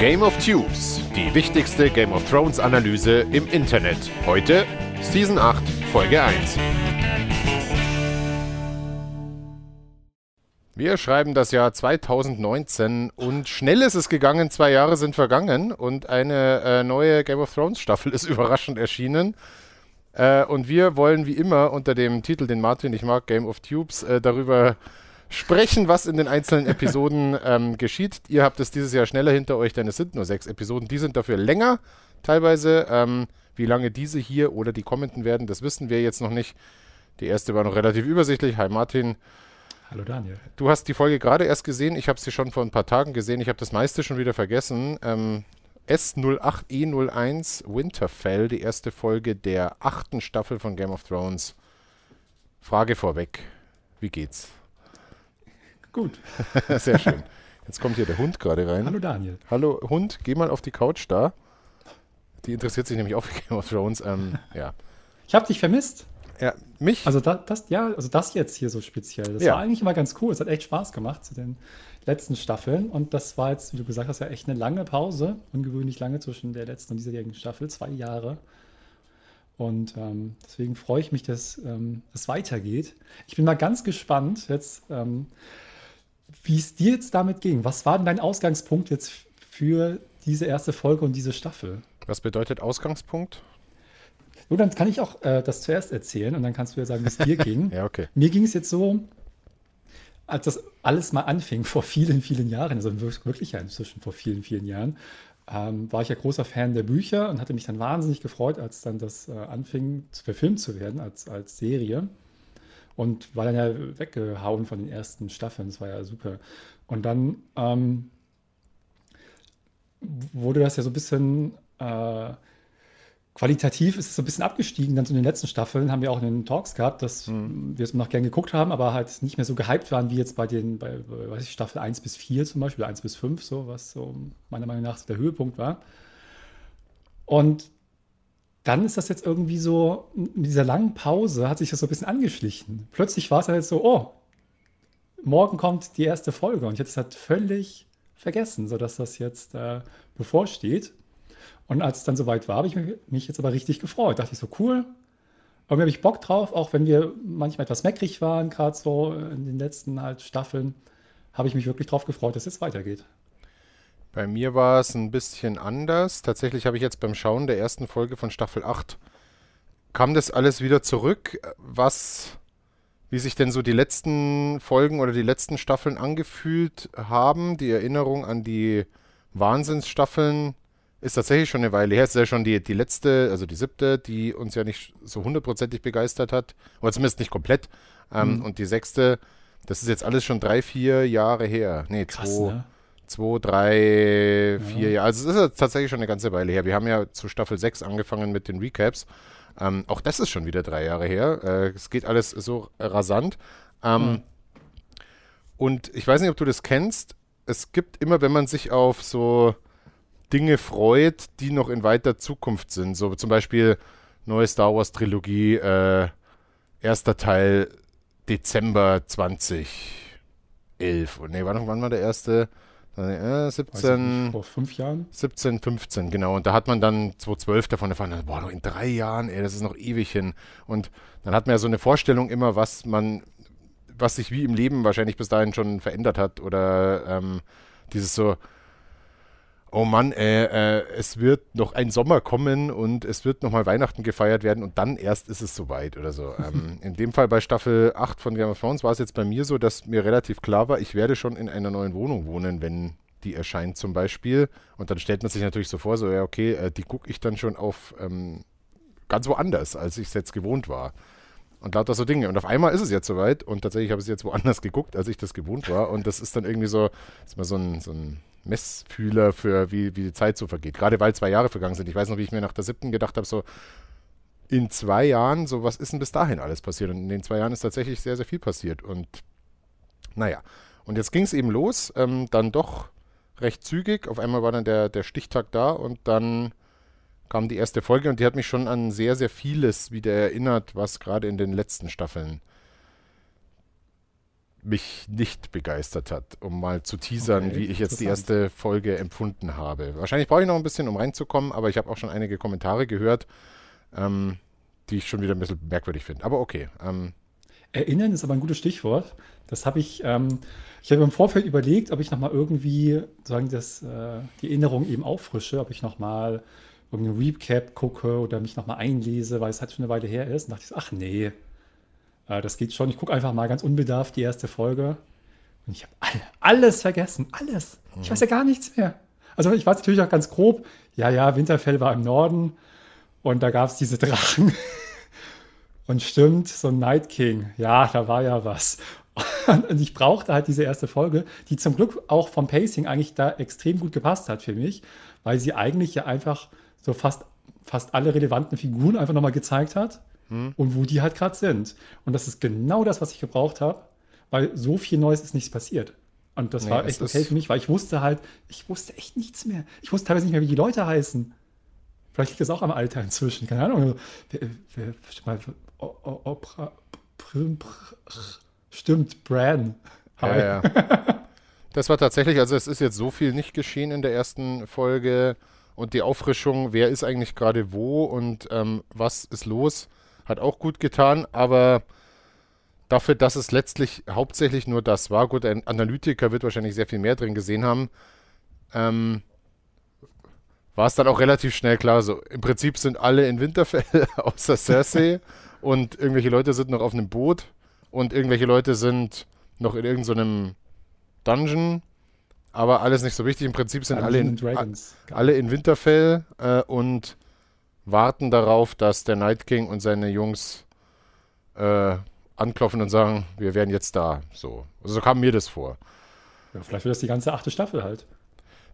Game of Tubes, die wichtigste Game of Thrones Analyse im Internet. Heute Season 8, Folge 1. Wir schreiben das Jahr 2019 und schnell ist es gegangen, zwei Jahre sind vergangen und eine äh, neue Game of Thrones Staffel ist überraschend erschienen. Äh, und wir wollen wie immer unter dem Titel, den Martin ich mag, Game of Tubes, äh, darüber sprechen, was in den einzelnen Episoden ähm, geschieht. Ihr habt es dieses Jahr schneller hinter euch, denn es sind nur sechs Episoden. Die sind dafür länger teilweise. Ähm, wie lange diese hier oder die kommenden werden, das wissen wir jetzt noch nicht. Die erste war noch relativ übersichtlich. Hi Martin. Hallo Daniel. Du hast die Folge gerade erst gesehen. Ich habe sie schon vor ein paar Tagen gesehen. Ich habe das meiste schon wieder vergessen. Ähm, S08E01 Winterfell, die erste Folge der achten Staffel von Game of Thrones. Frage vorweg. Wie geht's? Gut. Sehr schön. Jetzt kommt hier der Hund gerade rein. Hallo Daniel. Hallo Hund, geh mal auf die Couch da. Die interessiert sich nämlich auch für Game of Thrones. Ähm, ja. Ich habe dich vermisst. Ja, mich? Also da, das, ja, also das jetzt hier so speziell. Das Ja. war eigentlich immer ganz cool. Es hat echt Spaß gemacht zu den letzten Staffeln. Und das war jetzt, wie du gesagt hast, ja echt eine lange Pause. Ungewöhnlich lange zwischen der letzten und dieserjährigen Staffel. Zwei Jahre. Und ähm, deswegen freue ich mich, dass ähm, es weitergeht. Ich bin mal ganz gespannt jetzt, ähm, wie es dir jetzt damit ging. Was war denn dein Ausgangspunkt jetzt für diese erste Folge und diese Staffel? Was bedeutet Ausgangspunkt? Nur dann kann ich auch äh, das zuerst erzählen und dann kannst du ja sagen, wie es dir ging. Ja, okay. Mir ging es jetzt so, als das alles mal anfing vor vielen, vielen Jahren, also wir- wirklich ja inzwischen vor vielen, vielen Jahren, ähm, war ich ja großer Fan der Bücher und hatte mich dann wahnsinnig gefreut, als dann das äh, anfing, zu- verfilmt zu werden als, als Serie. Und war dann ja weggehauen von den ersten Staffeln. Das war ja super. Und dann ähm, wurde das ja so ein bisschen äh, qualitativ ist es so ein bisschen abgestiegen. Dann so in den letzten Staffeln haben wir auch in den Talks gehabt, dass wir es noch gern geguckt haben, aber halt nicht mehr so gehypt waren wie jetzt bei den, bei weiß ich, Staffel 1 bis 4 zum Beispiel, 1 bis 5, so, was so meiner Meinung nach so der Höhepunkt war. Und dann ist das jetzt irgendwie so, mit dieser langen Pause hat sich das so ein bisschen angeschlichen. Plötzlich war es halt so, oh, morgen kommt die erste Folge und ich hätte es halt völlig vergessen, sodass das jetzt äh, bevorsteht. Und als es dann soweit war, habe ich mich- mich jetzt aber richtig gefreut. Dachte ich so, cool. Irgendwie habe ich Bock drauf, auch wenn wir manchmal etwas meckrig waren, gerade so in den letzten halt Staffeln, habe ich mich wirklich drauf gefreut, dass es jetzt weitergeht. Bei mir war es ein bisschen anders. Tatsächlich habe ich jetzt beim Schauen der ersten Folge von Staffel 8 kam das alles wieder zurück, was, wie sich denn so die letzten Folgen oder die letzten Staffeln angefühlt haben. Die Erinnerung an die Wahnsinnsstaffeln ist tatsächlich schon eine Weile her. Es ist ja schon die, die letzte, also die siebte, die uns ja nicht so hundertprozentig begeistert hat. Oder zumindest nicht komplett. Ähm, Mhm. Und die sechste, das ist jetzt alles schon drei, vier Jahre her. Nee, Krass, zwei, ne? Zwei, drei, vier Jahre. Also es ist ja tatsächlich schon eine ganze Weile her. Wir haben ja zu Staffel 6 angefangen mit den Recaps. Ähm, auch das ist schon wieder drei Jahre her. Äh, es geht alles so rasant. Ähm, Mhm. Und ich weiß nicht, ob du das kennst. Es gibt immer, wenn man sich auf so Dinge freut, die noch in weiter Zukunft sind. So zum Beispiel neue Star Wars Trilogie, äh, erster Teil Dezember 2011. Und nee, wann, wann war der erste? Äh, Weiß ich 17, nicht, vor fünf Jahren. 17, 15, genau. Und da hat man dann 2012 davon erfahren, boah, noch in drei Jahren, ey, das ist noch ewig hin. Und dann hat man ja so eine Vorstellung immer, was man, was sich wie im Leben wahrscheinlich bis dahin schon verändert hat. Oder ähm, dieses so, oh Mann, äh, äh, es wird noch ein Sommer kommen und es wird nochmal Weihnachten gefeiert werden und dann erst ist es soweit oder so. ähm, in dem Fall bei Staffel 8 von Game of Thrones war es jetzt bei mir so, dass mir relativ klar war, ich werde schon in einer neuen Wohnung wohnen, wenn die erscheint zum Beispiel. Und dann stellt man sich natürlich so vor, so ja, okay, äh, die gucke ich dann schon auf ähm, ganz woanders, als ich es jetzt gewohnt war. Und lauter so Dinge. Und auf einmal ist es jetzt soweit und tatsächlich habe ich es jetzt woanders geguckt, als ich das gewohnt war. Und das ist dann irgendwie so, ist mal so ein, so ein Messfühler für, wie, wie die Zeit so vergeht. Gerade weil zwei Jahre vergangen sind. Ich weiß noch, wie ich mir nach der siebten gedacht habe, so in zwei Jahren, so was ist denn bis dahin alles passiert? Und in den zwei Jahren ist tatsächlich sehr, sehr viel passiert. Und naja, und jetzt ging es eben los, ähm, dann doch recht zügig. Auf einmal war dann der, der Stichtag da und dann kam die erste Folge und die hat mich schon an sehr, sehr vieles wieder erinnert, was gerade in den letzten Staffeln mich nicht begeistert hat, um mal zu teasern, Okay, wie ich jetzt die erste Folge empfunden habe. Wahrscheinlich brauche ich noch ein bisschen, um reinzukommen, aber ich habe auch schon einige Kommentare gehört, ähm, die ich schon wieder ein bisschen merkwürdig finde. Aber okay. Ähm, Erinnern ist aber ein gutes Stichwort. Das habe ich, ähm, ich habe im Vorfeld überlegt, ob ich nochmal irgendwie sagen, das, äh, die Erinnerung eben auffrische, ob ich nochmal irgendeinen Recap gucke oder mich nochmal einlese, weil es halt schon eine Weile her ist. Und dachte ich ach nee, äh, das geht schon. Ich gucke einfach mal ganz unbedarft die erste Folge. Und ich habe alle, alles vergessen. Alles. Ich weiß ja gar nichts mehr. Also ich weiß natürlich auch ganz grob, ja, ja, Winterfell war im Norden und da gab es diese Drachen. Und stimmt, so ein Night King, ja, da war ja was. Und ich brauchte halt diese erste Folge, die zum Glück auch vom Pacing eigentlich da extrem gut gepasst hat für mich, weil sie eigentlich ja einfach so fast, fast alle relevanten Figuren einfach nochmal gezeigt hat und wo die halt gerade sind. Und das ist genau das, was ich gebraucht habe, weil so viel Neues ist nichts passiert. Und das Nee, war echt okay für mich, weil ich wusste halt, ich wusste echt nichts mehr. Ich wusste teilweise nicht mehr, wie die Leute heißen. Vielleicht liegt das auch am Alter inzwischen. Keine Ahnung. Wer, wer, mal, Opera, Stimmt, Bran. Hi. Ja, ja. Das war tatsächlich, also es ist jetzt so viel nicht geschehen in der ersten Folge und die Auffrischung, wer ist eigentlich gerade wo und ähm, was ist los, hat auch gut getan, aber dafür, dass es letztlich hauptsächlich nur das war, gut, ein Analytiker wird wahrscheinlich sehr viel mehr drin gesehen haben, ähm, war es dann auch relativ schnell klar, so im Prinzip sind alle in Winterfell außer Cersei und irgendwelche Leute sind noch auf einem Boot und irgendwelche Leute sind noch in irgendeinem Dungeon, aber alles nicht so wichtig. Im Prinzip sind alle in, Dungeons and Dragons. alle in Winterfell äh, und warten darauf, dass der Night King und seine Jungs äh, anklopfen und sagen, wir wären jetzt da. So, also so kam mir das vor. Ja, vielleicht wird das die ganze achte Staffel halt.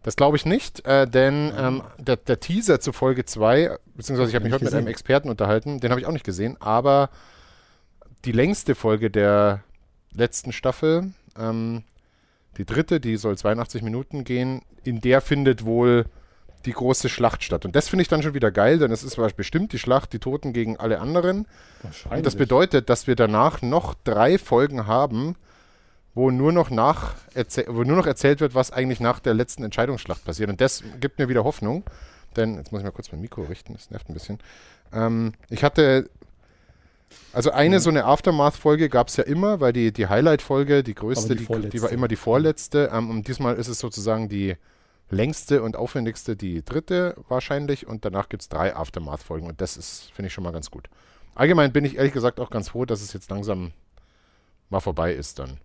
Das glaube ich nicht, äh, denn ähm, der, der Teaser zu Folge 2, beziehungsweise ich habe mich heute mit einem gesehen. Experten unterhalten, den habe ich auch nicht gesehen, aber die längste Folge der letzten Staffel, ähm, die dritte, die soll 82 Minuten gehen, in der findet wohl die große Schlacht statt. Und das finde ich dann schon wieder geil, denn es ist bestimmt die Schlacht, die Toten gegen alle anderen. Wahrscheinlich. Und das bedeutet, dass wir danach noch drei Folgen haben, wo nur noch nach wo nur noch erzählt wird, was eigentlich nach der letzten Entscheidungsschlacht passiert. Und das gibt mir wieder Hoffnung. Denn, jetzt muss ich mal kurz mein Mikro richten, das nervt ein bisschen. Ähm, ich hatte, also eine so eine Aftermath-Folge gab es ja immer, weil die, die Highlight-Folge, die größte, die die, die, war immer die vorletzte. Ähm, und diesmal ist es sozusagen die längste und aufwendigste, die dritte wahrscheinlich. Und danach gibt es drei Aftermath-Folgen. Und das ist, finde ich, schon mal ganz gut. Allgemein bin ich ehrlich gesagt auch ganz froh, dass es jetzt langsam mal vorbei ist dann.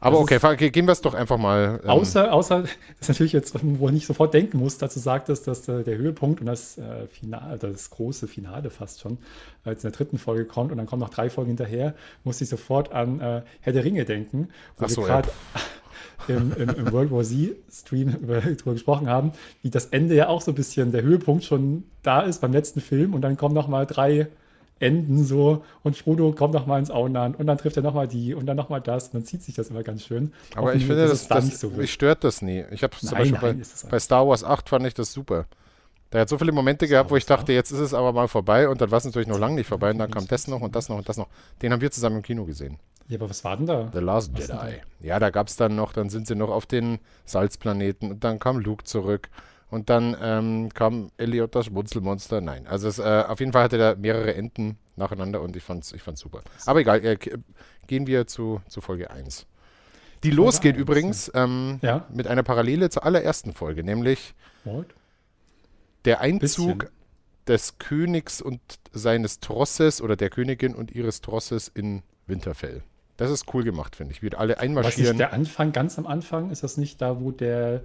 Aber Das okay, gehen wir es doch einfach mal. ähm, Außer, außer, das ist natürlich jetzt, wo ich nicht sofort denken muss, dazu sagt es, dass äh, der Höhepunkt und das äh, Finale, das große Finale fast schon, äh, jetzt in der dritten Folge kommt und dann kommen noch drei Folgen hinterher, muss ich sofort an äh, Herr der Ringe denken, wo Ach so, wir ja. im, im, im World War Z-Stream über- drüber gesprochen haben, wie das Ende ja auch so ein bisschen der Höhepunkt schon da ist beim letzten Film und dann kommen noch mal drei Enden so und Frodo kommt noch mal ins Auenland und dann trifft er noch mal die und dann noch mal das und dann zieht sich das immer ganz schön. Aber Hoffen ich finde, das, das, nicht so mich stört das nie. Ich habe zum Nein, Beispiel nein, bei, bei Star Wars 8 fand ich das super. Da hat so viele Momente gehabt, wo ich dachte, jetzt ist es aber mal vorbei und dann war es natürlich noch lange nicht vorbei und dann kam das noch und das noch und das noch. Den haben wir zusammen im Kino gesehen. Ja, aber was war denn da? The Last Was Jedi. Ja, da gab es dann noch, dann sind sie noch auf den Salzplaneten und dann kam Luke zurück und dann ähm, kam Elliot das Schmunzelmonster. Nein, also es, äh, auf jeden Fall hatte er mehrere Enden nacheinander und ich fand's, ich fand's super. Aber egal, äh, gehen wir zu, zu Folge 1. Die losgeht 1, übrigens ähm, Ja. mit einer Parallele zur allerersten Folge, nämlich What? der Einzug Bisschen. des Königs und seines Trosses oder der Königin und ihres Trosses in Winterfell. Das ist cool gemacht, finde ich. Wie alle Was einmarschieren. ist der Anfang, ganz am Anfang? Ist das nicht da, wo der,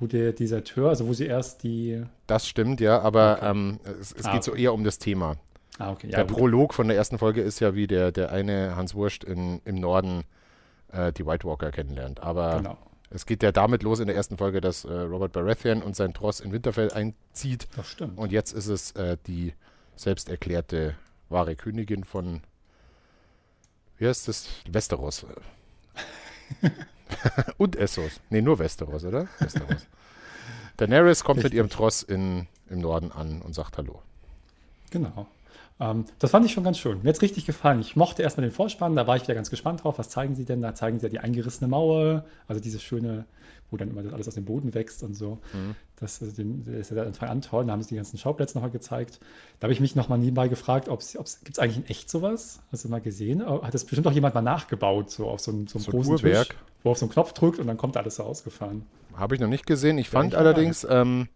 wo der Deserteur, also wo sie erst die. Das stimmt, ja, aber Okay. ähm, es, es Ah, geht so eher um das Thema. Ah, okay. der gut. Prolog von der ersten Folge ist ja, wie der, der eine Hans Wurst in, im Norden äh, die White Walker kennenlernt. Aber Genau. es geht ja damit los in der ersten Folge, dass äh, Robert Baratheon und sein Tross in Winterfell einzieht. Das stimmt. Und jetzt ist es äh, die selbst erklärte wahre Königin von, wie heißt das? Westeros. und Essos. Nee, nur Westeros, oder? Westeros. Daenerys kommt mit ihrem Tross in, im Norden an und sagt Hallo. Genau. Ähm, das fand ich schon ganz schön. Mir hat es richtig gefallen. Ich mochte erstmal den Vorspann, da war ich wieder ganz gespannt drauf. Was zeigen sie denn? Da zeigen sie ja die eingerissene Mauer, also diese schöne, wo dann immer das alles aus dem Boden wächst und so. Mhm. Das, das ist ja Anfang an toll. Da haben sie die ganzen Schauplätze nochmal gezeigt. Da habe ich mich nochmal nebenbei gefragt, ob es gibt es eigentlich in echt sowas? Hast du mal gesehen? Oh, hat das bestimmt auch jemand mal nachgebaut, so auf so, einem, so einem so großen Uhrwerk. Tisch, wo auf so einen Knopf drückt und dann kommt alles so ausgefahren. Habe ich noch nicht gesehen. Ich ja, fand ich allerdings, ähm,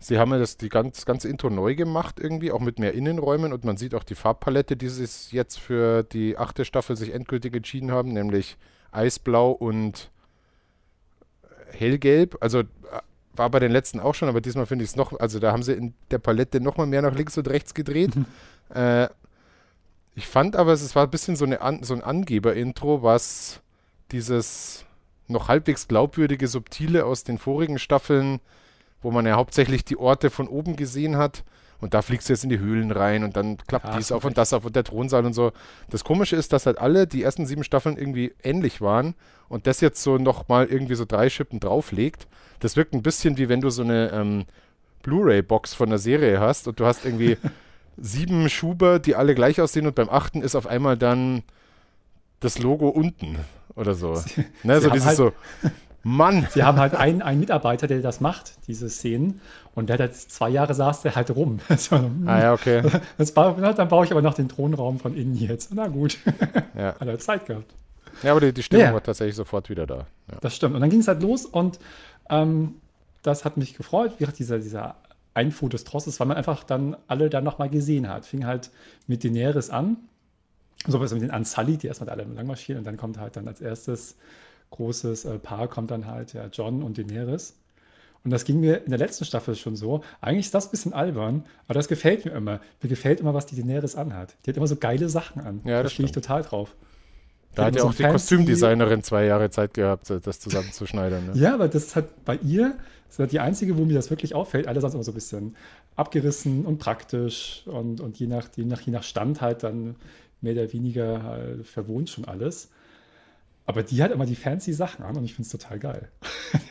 Sie haben ja das, die ganz, ganze Intro neu gemacht irgendwie, auch mit mehr Innenräumen und man sieht auch die Farbpalette, die sie jetzt für die achte Staffel sich endgültig entschieden haben, nämlich Eisblau und Hellgelb. Also äh, war bei den letzten auch schon, aber diesmal finde ich es noch, also da haben sie in der Palette nochmal mehr nach links und rechts gedreht. Mhm. Äh, ich fand aber, es war ein bisschen so, eine An so ein Angeber-Intro, was dieses noch halbwegs glaubwürdige, subtile aus den vorigen Staffeln wo man ja hauptsächlich die Orte von oben gesehen hat. Und da fliegst du jetzt in die Höhlen rein und dann klappt ja, dies auf und das auf und der Thronsaal und so. Das Komische ist, dass halt alle die ersten sieben Staffeln irgendwie ähnlich waren und das jetzt so nochmal irgendwie so drei Schippen drauflegt. Das wirkt ein bisschen wie wenn du so eine ähm, Blu-ray-Box von der Serie hast und du hast irgendwie sieben Schuber, die alle gleich aussehen und beim achten ist auf einmal dann das Logo unten oder so. Sie, ne, so dieses halt so Mann! Sie haben halt einen, einen Mitarbeiter, der das macht, diese Szenen. Und der hat jetzt zwei Jahre saß der halt rum. ah ja, okay. Das war, dann baue ich aber noch den Thronraum von innen jetzt. Na gut. Ja. Hat er Zeit gehabt. Ja, aber die, die Stimmung ja. war tatsächlich sofort wieder da. Ja. Das stimmt. Und dann ging es halt los und ähm, das hat mich gefreut, wie gesagt, dieser, dieser Einfuhr des Trosses, weil man einfach dann alle dann nochmal gesehen hat. Fing halt mit Daenerys an, so was mit den Unsully, die erstmal alle lang marschieren und dann kommt halt dann als erstes großes äh, Paar kommt dann halt ja John und Daenerys. Und das ging mir in der letzten Staffel schon so. Eigentlich ist das ein bisschen albern, aber das gefällt mir immer. Mir gefällt immer, was die Daenerys anhat. Die hat immer so geile Sachen an. Ja, das stehe ich total drauf. Da hat ja auch so die Kostümdesignerin zwei Jahre Zeit gehabt, das zusammenzuschneidern. Ne? ja, aber das ist halt bei ihr das ist die einzige, wo mir das wirklich auffällt. Alle sonst immer so ein bisschen abgerissen und praktisch und, und je, nach, je, nach, je nach Stand halt dann mehr oder weniger äh, verwohnt schon alles. Aber die hat immer die fancy Sachen an und ich finde es total geil.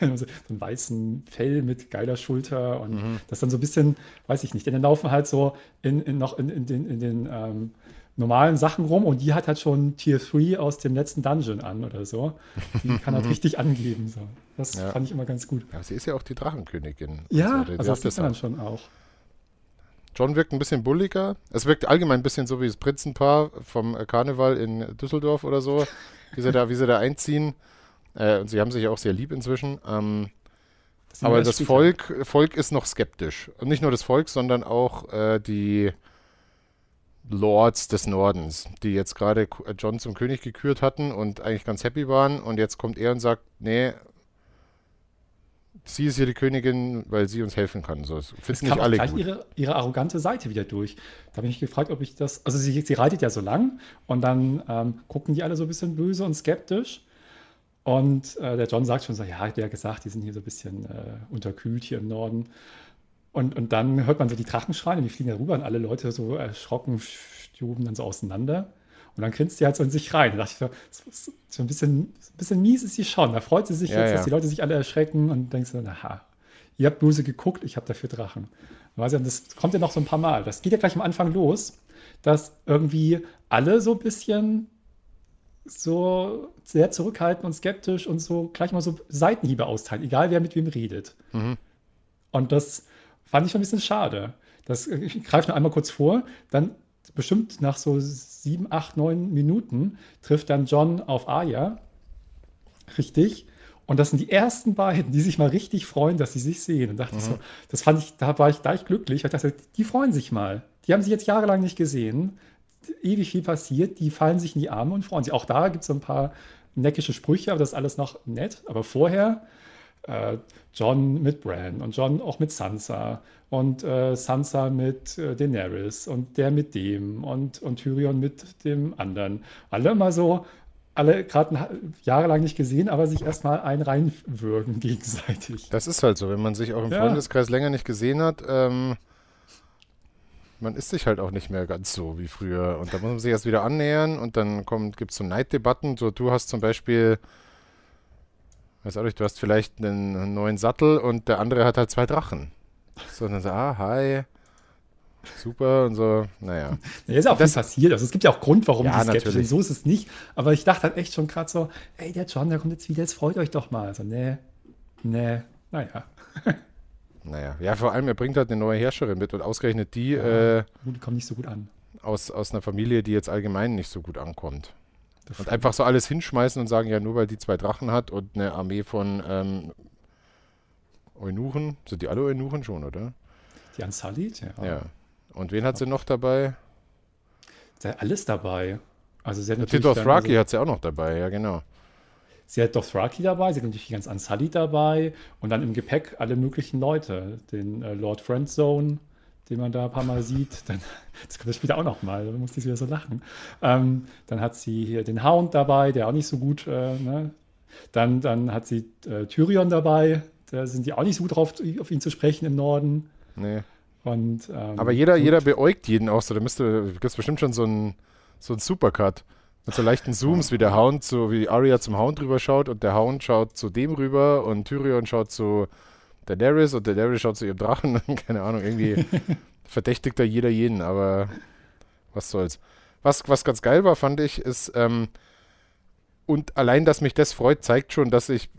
so einen weißen Fell mit geiler Schulter und mhm. das dann so ein bisschen, weiß ich nicht, denn dann laufen halt so in, in noch in, in den, in den ähm, normalen Sachen rum und die hat halt schon Tier 3 aus dem letzten Dungeon an oder so. Die kann halt richtig angeben. So. Das ja. fand ich immer ganz gut. Ja, sie ist ja auch die Drachenkönigin. Ja, also, also das sieht man dann schon auch. John wirkt ein bisschen bulliger. Es wirkt allgemein ein bisschen so wie das Prinzenpaar vom Karneval in Düsseldorf oder so wie sie da, wie sie da einziehen. Äh, und sie haben sich auch sehr lieb inzwischen. Ähm, das aber das Volk, Volk ist noch skeptisch. Und nicht nur das Volk, sondern auch äh, die Lords des Nordens, die jetzt gerade John zum König gekürt hatten und eigentlich ganz happy waren. Und jetzt kommt er und sagt, nee, sie ist hier die Königin, weil sie uns helfen kann. So, das finden nicht alle gleich gut. Ihre, ihre arrogante Seite wieder durch. Da habe ich mich gefragt, ob ich das. Also sie, sie reitet ja so lang und dann ähm, gucken die alle so ein bisschen böse und skeptisch. Und äh, der John sagt schon so, ja, der hat gesagt, die sind hier so ein bisschen äh, unterkühlt hier im Norden. Und, und dann hört man so die Drachen schreien und die fliegen da rüber und alle Leute so erschrocken, stuben dann so auseinander. Und dann grinst sie halt so in sich rein. Da dachte ich so, so ein bisschen, ein bisschen mies ist sie schon. Da freut sie sich ja, jetzt, ja. dass die Leute sich alle erschrecken und denkst so, aha, ihr habt böse geguckt, ich habe dafür Drachen. Und das kommt ja noch so ein paar Mal. Das geht ja gleich am Anfang los, dass irgendwie alle so ein bisschen so sehr zurückhaltend und skeptisch und so gleich mal so Seitenhiebe austeilen, egal wer mit wem redet. Mhm. Und das fand ich schon ein bisschen schade. Das, ich greife noch einmal kurz vor. Dann bestimmt nach so sieben, acht, neun Minuten trifft dann John auf Aya. Richtig. Und das sind die ersten beiden, die sich mal richtig freuen, dass sie sich sehen. Und dachte mhm. ich so, das fand ich, da war ich gleich glücklich. Ich dachte, die freuen sich mal. Die haben sich jetzt jahrelang nicht gesehen. Ewig viel passiert. Die fallen sich in die Arme und freuen sich. Auch da gibt es so ein paar neckische Sprüche, aber das ist alles noch nett. Aber vorher äh, John mit Bran und John auch mit Sansa und äh, Sansa mit äh, Daenerys und der mit dem und, und Tyrion mit dem anderen. Alle immer so, alle gerade jahrelang nicht gesehen, aber sich erstmal ein reinwürgen gegenseitig. Das ist halt so, wenn man sich auch im ja. Freundeskreis länger nicht gesehen hat, ähm, man ist sich halt auch nicht mehr ganz so wie früher. Und da muss man sich erst wieder annähern und dann gibt es so Neiddebatten. So, du hast zum Beispiel Weiß auch nicht, du hast vielleicht einen neuen Sattel und der andere hat halt zwei Drachen. So, und dann so, ah, hi. super und so, naja. Ja, ist ja auch Das- viel passiert. Also es gibt ja auch Grund, warum Ja, die skeptisch sind. So ist es nicht. Aber ich dachte halt echt schon gerade so, ey, der John, der kommt jetzt wieder, jetzt freut euch doch mal. Also, nee, nee, naja. Naja, ja, vor allem, er bringt halt eine neue Herrscherin mit und ausgerechnet die äh, Gut, die kommen nicht so gut an. aus, aus einer Familie, die jetzt allgemein nicht so gut ankommt. Das Und einfach so alles hinschmeißen und sagen, ja, nur weil die zwei Drachen hat und eine Armee von ähm, Eunuchen, sind die alle Eunuchen schon, oder? Die Unsullied, ja. Ja. Und wen hat sie noch dabei? Ist ja alles dabei. Also sie hat Die natürlich dann- Dothraki also, hat sie auch noch dabei, ja, genau. Sie hat Dothraki dabei, sie hat natürlich die ganz Unsullied dabei und dann im Gepäck alle möglichen Leute. Den äh, Lord Friendzone, den man da ein paar Mal sieht. Dann, das kommt das später auch noch mal, da musste ich wieder so lachen. Ähm, dann hat sie hier den Hound dabei, der auch nicht so gut, äh, ne? Dann, dann hat sie äh, Tyrion dabei, da sind die auch nicht so gut drauf, auf ihn zu sprechen im Norden. Nee. Und, ähm, Aber jeder, gut. jeder beäugt jeden auch so. Da müsste, gibt es bestimmt schon so einen so einen Supercut. Mit so leichten Zooms, wie der Hound, so wie Arya zum Hound rüber schaut und der Hound schaut zu dem rüber und Tyrion schaut zu Daenerys und Daenerys schaut zu ihrem Drachen. Keine Ahnung, irgendwie verdächtigt da jeder jeden, aber was soll's. Was, was ganz geil war, fand ich, ist, ähm, und allein, dass mich das freut, zeigt schon, dass ich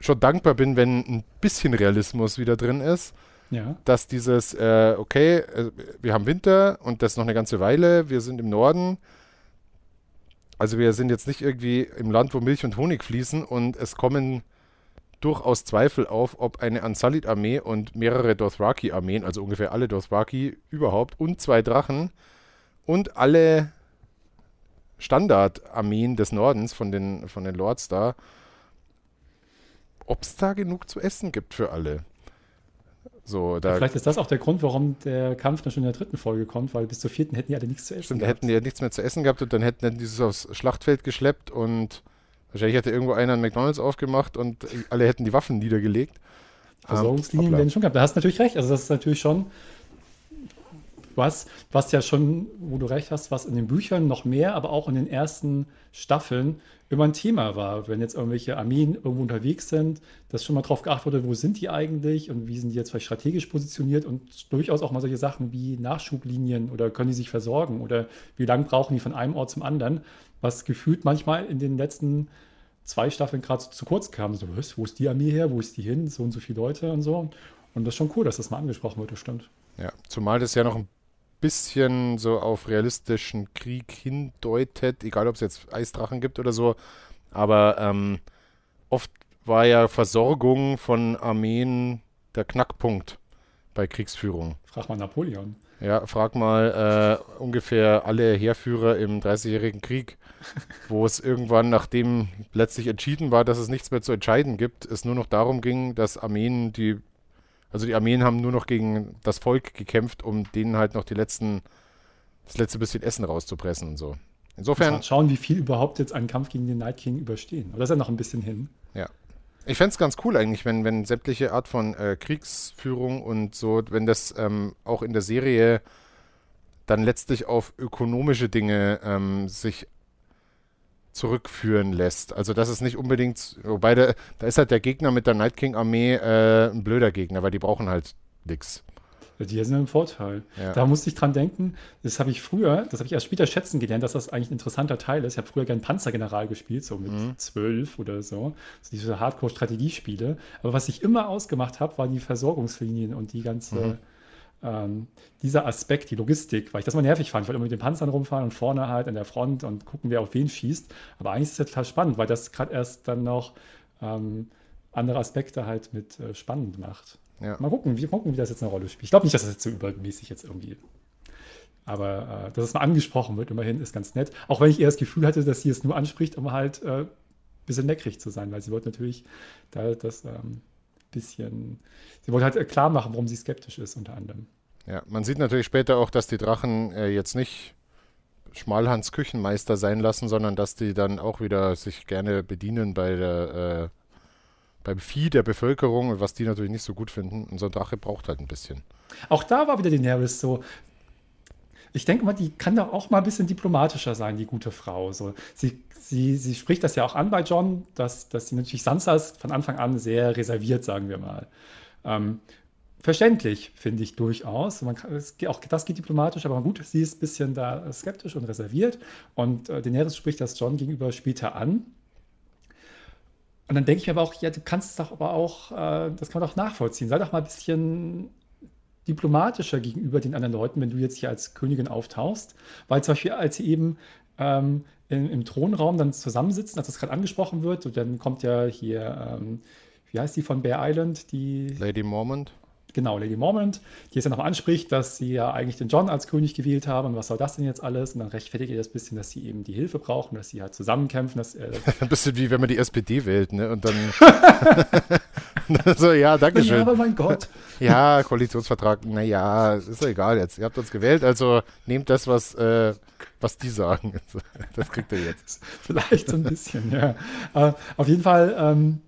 schon dankbar bin, wenn ein bisschen Realismus wieder drin ist Ja, dass dieses, äh, okay, äh, wir haben Winter und das noch eine ganze Weile, wir sind im Norden. Also wir sind jetzt nicht irgendwie im Land, wo Milch und Honig fließen und es kommen durchaus Zweifel auf, ob eine Unsullied-Armee und mehrere Dothraki-Armeen, also ungefähr alle Dothraki überhaupt und zwei Drachen und alle Standardarmeen des Nordens von den, von den Lords da, ob es da genug zu essen gibt für alle. So, da Vielleicht ist das auch der Grund, warum der Kampf dann schon in der dritten Folge kommt, weil bis zur vierten hätten die alle nichts zu essen. Stimmt, da gehabt. hätten die ja nichts mehr zu essen gehabt und dann hätten die dieses aufs Schlachtfeld geschleppt und wahrscheinlich hätte irgendwo einer ein McDonalds aufgemacht und alle hätten die Waffen niedergelegt. Versorgungslinien werden schon gehabt. Da hast du natürlich recht. Also das ist natürlich schon was, was ja schon, wo du recht hast, was in den Büchern noch mehr, aber auch in den ersten Staffeln immer ein Thema war. Wenn jetzt irgendwelche Armeen irgendwo unterwegs sind, dass schon mal drauf geachtet wurde, wo sind die eigentlich und wie sind die jetzt vielleicht strategisch positioniert und durchaus auch mal solche Sachen wie Nachschublinien oder können die sich versorgen oder wie lange brauchen die von einem Ort zum anderen, was gefühlt manchmal in den letzten zwei Staffeln gerade zu kurz kam. So, wo ist die Armee her? Wo ist die hin? So und so viele Leute und so. Und das ist schon cool, dass das mal angesprochen wird, das stimmt. Ja, zumal das ja noch ein bisschen so auf realistischen Krieg hindeutet, egal ob es jetzt Eisdrachen gibt oder so. Aber ähm, oft war ja Versorgung von Armeen der Knackpunkt bei Kriegsführung. Frag mal Napoleon. Ja, frag mal äh, ungefähr alle Heerführer im Dreißigjährigen Krieg, wo es irgendwann, nachdem letztlich entschieden war, dass es nichts mehr zu entscheiden gibt, es nur noch darum ging, dass Armeen, die, also die Armeen haben nur noch gegen das Volk gekämpft, um denen halt noch die letzten, das letzte bisschen Essen rauszupressen und so. Insofern, Mal schauen, wie viel überhaupt jetzt einen Kampf gegen den Night King überstehen. Aber das ist ja noch ein bisschen hin. Ich fände es ganz cool eigentlich, wenn, wenn sämtliche Art von äh, Kriegsführung und so, wenn das ähm, auch in der Serie dann letztlich auf ökonomische Dinge ähm, sich zurückführen lässt. Also dass es nicht unbedingt, wobei der, da ist halt der Gegner mit der Night King Armee äh, ein blöder Gegner, weil die brauchen halt nix. Die sind im Vorteil. Ja. Da musste ich dran denken, das habe ich früher, das habe ich erst später schätzen gelernt, dass das eigentlich ein interessanter Teil ist. Ich habe früher gern Panzergeneral gespielt, so mit Mhm. zwölf oder so. Also diese Hardcore-Strategiespiele. Aber was ich immer ausgemacht habe, waren die Versorgungslinien und die ganze, Mhm. Ähm, dieser Aspekt, die Logistik, weil ich das mal nervig fand. Ich wollte immer mit den Panzern rumfahren und vorne halt an der Front und gucken, wer auf wen schießt. Aber eigentlich ist es ja total spannend, weil das gerade erst dann noch ähm, andere Aspekte halt mit äh, spannend macht. Ja. Mal gucken, wie, gucken, wie das jetzt eine Rolle spielt. Ich glaube nicht, dass das jetzt so übermäßig jetzt irgendwie. Aber äh, dass es mal angesprochen wird, immerhin, ist ganz nett. Auch wenn ich eher das Gefühl hatte, dass sie es nur anspricht, um halt äh, ein bisschen meckrig zu sein, weil sie wollte natürlich da das ähm, bisschen. Sie wollte halt äh, klar machen, warum sie skeptisch ist, unter anderem. Ja, man sieht natürlich später auch, dass die Drachen äh, jetzt nicht Schmalhans Küchenmeister sein lassen, sondern dass die dann auch wieder sich gerne bedienen bei der, äh, beim Vieh der Bevölkerung und was die natürlich nicht so gut finden. Und so ein Drache braucht halt ein bisschen. Auch da war wieder die Daenerys so. Ich denke mal, die kann doch auch mal ein bisschen diplomatischer sein, die gute Frau. So, sie, sie, sie spricht das ja auch an bei John, dass, dass sie natürlich Sansa ist von Anfang an sehr reserviert, sagen wir mal. Ähm, verständlich, finde ich durchaus. Man kann, es, auch das geht diplomatisch, aber gut, sie ist ein bisschen da skeptisch und reserviert. Und äh, Daenerys spricht das John gegenüber später an. Und dann denke ich mir aber auch, ja, du kannst es doch aber auch, äh, das kann man doch nachvollziehen. Sei doch mal ein bisschen diplomatischer gegenüber den anderen Leuten, wenn du jetzt hier als Königin auftauchst. Weil zum Beispiel, als sie eben ähm, in, im Thronraum dann zusammensitzen, als das gerade angesprochen wird, und dann kommt ja hier, ähm, wie heißt die von Bear Island? Die Lady Mormont. Genau, Lady Mormont, die jetzt ja nochmal anspricht, dass sie ja eigentlich den John als König gewählt haben und was soll das denn jetzt alles? Und dann rechtfertigt ihr das bisschen, dass sie eben die Hilfe brauchen, dass sie halt zusammenkämpfen. Dass, äh, Ein bisschen wie wenn man die SPD wählt, ne? Und dann so, ja, danke schön. Ja, aber mein Gott. ja, Koalitionsvertrag, naja, ist doch egal jetzt. Ihr habt uns gewählt, also nehmt das, was, äh, was die sagen. das kriegt ihr jetzt. Vielleicht so ein bisschen, ja. Uh, auf jeden Fall ähm,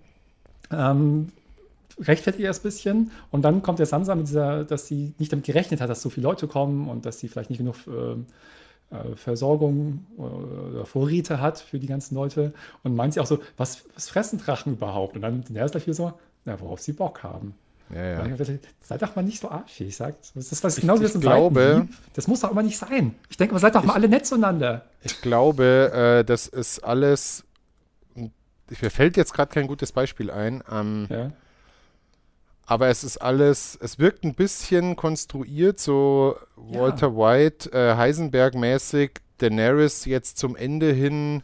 ähm, rechtfertigt er es ein bisschen und dann kommt der Sansa mit dieser, dass sie nicht damit gerechnet hat, dass so viele Leute kommen und dass sie vielleicht nicht genug äh, äh, Versorgung oder Vorräte hat für die ganzen Leute und meint sie auch so, was, was fressen Drachen überhaupt? Und dann der ist dafür so, na, worauf sie Bock haben. Ja, ja. Seid doch mal nicht so arschig, sagt. Das ist was genauso ich, ich glaube, Das muss doch aber nicht sein. Ich denke, seid doch mal alle nett zueinander. Ich glaube, äh, das ist alles. Mir fällt jetzt gerade kein gutes Beispiel ein. Ähm, ja aber es ist alles, es wirkt ein bisschen konstruiert, so Walter ja. White, äh, Heisenberg-mäßig, Daenerys jetzt zum Ende hin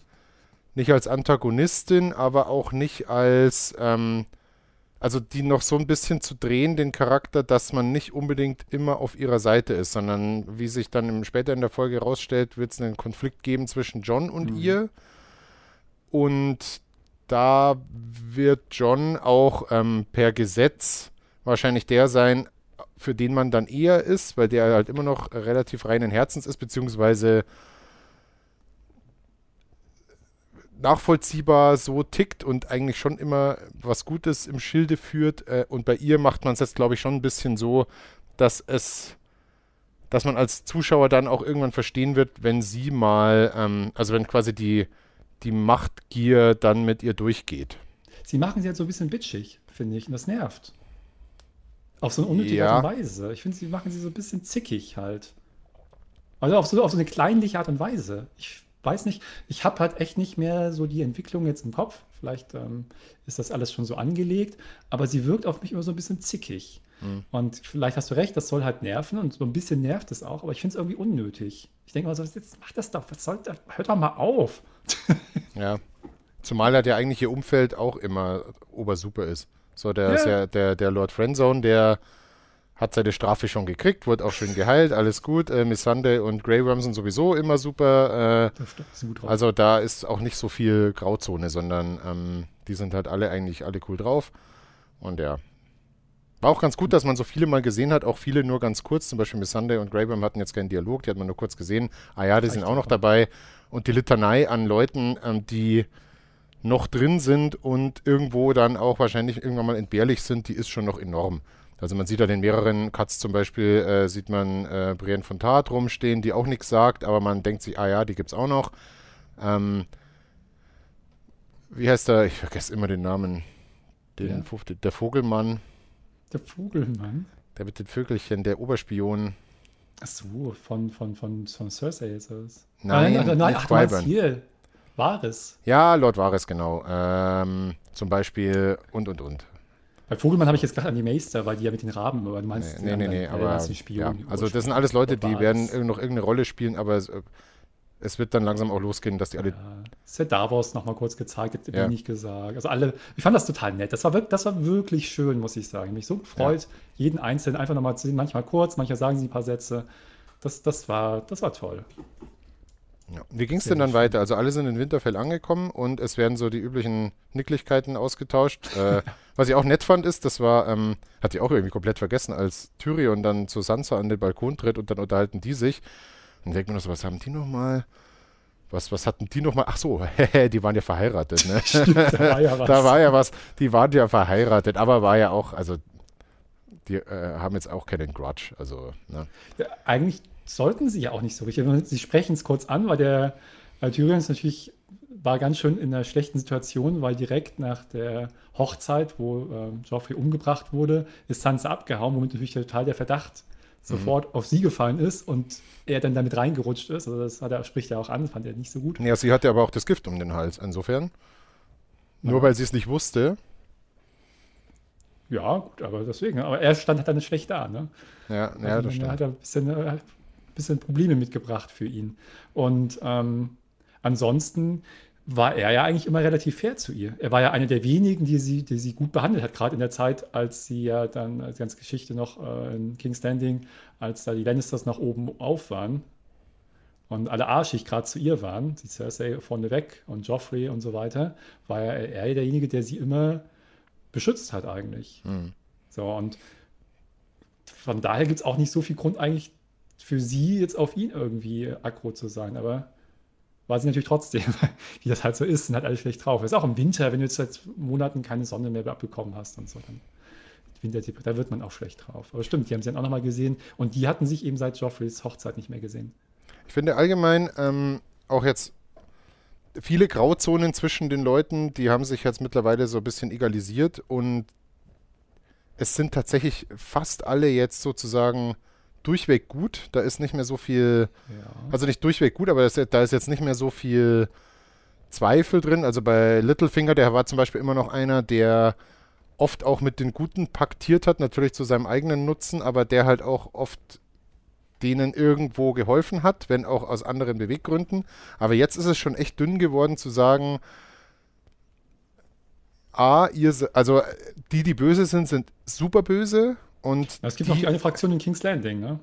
nicht als Antagonistin, aber auch nicht als, ähm, also die noch so ein bisschen zu drehen, den Charakter, dass man nicht unbedingt immer auf ihrer Seite ist, sondern wie sich dann im, später in der Folge herausstellt, wird es einen Konflikt geben zwischen John und mhm. ihr. Und da wird John auch ähm, per Gesetz wahrscheinlich der sein, für den man dann eher ist, weil der halt immer noch relativ reinen Herzens ist, beziehungsweise nachvollziehbar so tickt und eigentlich schon immer was Gutes im Schilde führt. Äh, und bei ihr macht man es jetzt, glaube ich, schon ein bisschen so, dass es, dass man als Zuschauer dann auch irgendwann verstehen wird, wenn sie mal, ähm, also wenn quasi die, die Machtgier dann mit ihr durchgeht. Sie machen sie halt so ein bisschen bitchig, finde ich, und das nervt. Auf so eine unnötige ja. Art und Weise. Ich finde, sie machen sie so ein bisschen zickig halt. Also auf so, auf so eine kleinliche Art und Weise. Ich weiß nicht, ich habe halt echt nicht mehr so die Entwicklung jetzt im Kopf. Vielleicht ähm, ist das alles schon so angelegt, aber sie wirkt auf mich immer so ein bisschen zickig. Mhm. Und vielleicht hast du recht, das soll halt nerven und so ein bisschen nervt es auch, aber ich finde es irgendwie unnötig. Ich denke mal so, jetzt mach das doch, was soll das? Hört doch mal auf. ja. Zumal halt ja eigentlich ihr Umfeld auch immer obersuper ist. So, der ja. ja der, der Lord Friendzone, der hat seine Strafe schon gekriegt, wurde auch schön geheilt, alles gut. Äh, Miss Sunday und Grey Worm sind sowieso immer super. Äh, also da ist auch nicht so viel Grauzone, sondern ähm, die sind halt alle eigentlich alle cool drauf. Und ja. War auch ganz gut, dass man so viele mal gesehen hat, auch viele nur ganz kurz. Zum Beispiel Miss Sunday und Grey Worm hatten jetzt keinen Dialog, die hat man nur kurz gesehen. Ah ja, die sind auch noch dabei. Und die Litanei an Leuten, ähm, die noch drin sind und irgendwo dann auch wahrscheinlich irgendwann mal entbehrlich sind, die ist schon noch enorm. Also man sieht da in mehreren Cuts zum Beispiel, äh, sieht man äh, Brienne von Tart rumstehen, die auch nichts sagt, aber man denkt sich, ah ja, die gibt es auch noch. Ähm, wie heißt der? Ich vergesse immer den Namen. Den, ja. Der Vogelmann. Der Vogelmann? Der mit den Vögelchen, der Oberspion. Ach so, von, von, von, von Cersei ist das. Nein, nein, nein, nein ach, hier. Varys. Ja, Lord Varys, genau. Ähm, zum Beispiel und, und, und. Bei Vogelmann habe ich jetzt gerade an die Meister, weil die ja mit den Raben, aber du meinst, nee, nee, nee, nee aber ja, also das sind alles Leute, die werden noch irgendeine Rolle spielen, aber es, es, wird dann langsam auch losgehen, dass die alle. Ja, wird Davos noch mal kurz gezeigt, hat ja. nicht gesagt. Also alle, ich fand das total nett. Das war, wirklich, das war wirklich schön, muss ich sagen. Ich mich so gefreut, ja. jeden Einzelnen einfach nochmal zu sehen, manchmal kurz, manchmal sagen sie ein paar Sätze. Das, das, war, das war toll. Ja. Wie ging es denn dann weiter? Also alle sind in Winterfell angekommen und es werden so die üblichen Nicklichkeiten ausgetauscht. äh, was ich auch nett fand, ist, das war, ähm, hatte ich auch irgendwie komplett vergessen, als Tyrion dann zu Sansa an den Balkon tritt und dann unterhalten die sich. Und denkt man noch so, was haben die nochmal? Was, was hatten die nochmal? Ach so, die waren ja verheiratet, ne? Stimmt, da, war ja was. da war ja was. Die waren ja verheiratet, aber war ja auch, also die äh, haben jetzt auch keinen Grudge. Also, ne? Ja, eigentlich sollten sie ja auch nicht so richtig. Sie sprechen es kurz an, weil der weil Tyrion ist natürlich war ganz schön in einer schlechten Situation, weil direkt nach der Hochzeit, wo äh, Joffrey umgebracht wurde, ist Sansa abgehauen, womit natürlich total der Verdacht sofort mhm. auf sie gefallen ist und er dann damit reingerutscht ist. Also das er, spricht er auch an, fand er nicht so gut. Ja, sie hatte aber auch das Gift um den Hals, insofern. Ja. Nur weil sie es nicht wusste. Ja, gut, aber deswegen. Aber er stand halt dann schlecht da, ne? Ja, ja also, das stimmt. hat er ein bisschen, äh, bisschen Probleme mitgebracht für ihn. Und ähm, ansonsten war er ja eigentlich immer relativ fair zu ihr. Er war ja einer der wenigen, die sie, die sie gut behandelt hat, gerade in der Zeit, als sie ja dann, als die ganze Geschichte noch äh, in King's Landing, als da die Lannisters nach oben auf waren und alle arschig gerade zu ihr waren, die Cersei vorneweg und Joffrey und so weiter, war ja er derjenige, der sie immer beschützt hat eigentlich. Mhm. So, und von daher gibt es auch nicht so viel Grund eigentlich für sie jetzt auf ihn irgendwie aggro zu sein, aber war sie natürlich trotzdem, wie das halt so ist, sind halt alle schlecht drauf. Ist auch im Winter, wenn du jetzt seit Monaten keine Sonne mehr abbekommen hast und so, dann Wintertipp, da wird man auch schlecht drauf. Aber stimmt, die haben sie dann auch nochmal gesehen und die hatten sich eben seit Joffreys Hochzeit nicht mehr gesehen. Ich finde allgemein ähm, auch jetzt viele Grauzonen zwischen den Leuten, die haben sich jetzt mittlerweile so ein bisschen egalisiert und es sind tatsächlich fast alle jetzt sozusagen durchweg gut. Da ist nicht mehr so viel, ja. also nicht durchweg gut, aber das, da ist jetzt nicht mehr so viel Zweifel drin. Also bei Littlefinger, der war zum Beispiel immer noch einer, der oft auch mit den Guten paktiert hat, natürlich zu seinem eigenen Nutzen, aber der halt auch oft denen irgendwo geholfen hat, wenn auch aus anderen Beweggründen. Aber jetzt ist es schon echt dünn geworden zu sagen, A, ihr, also die, die böse sind, sind super böse und es gibt die, noch die eine Fraktion in King's Landing, ne?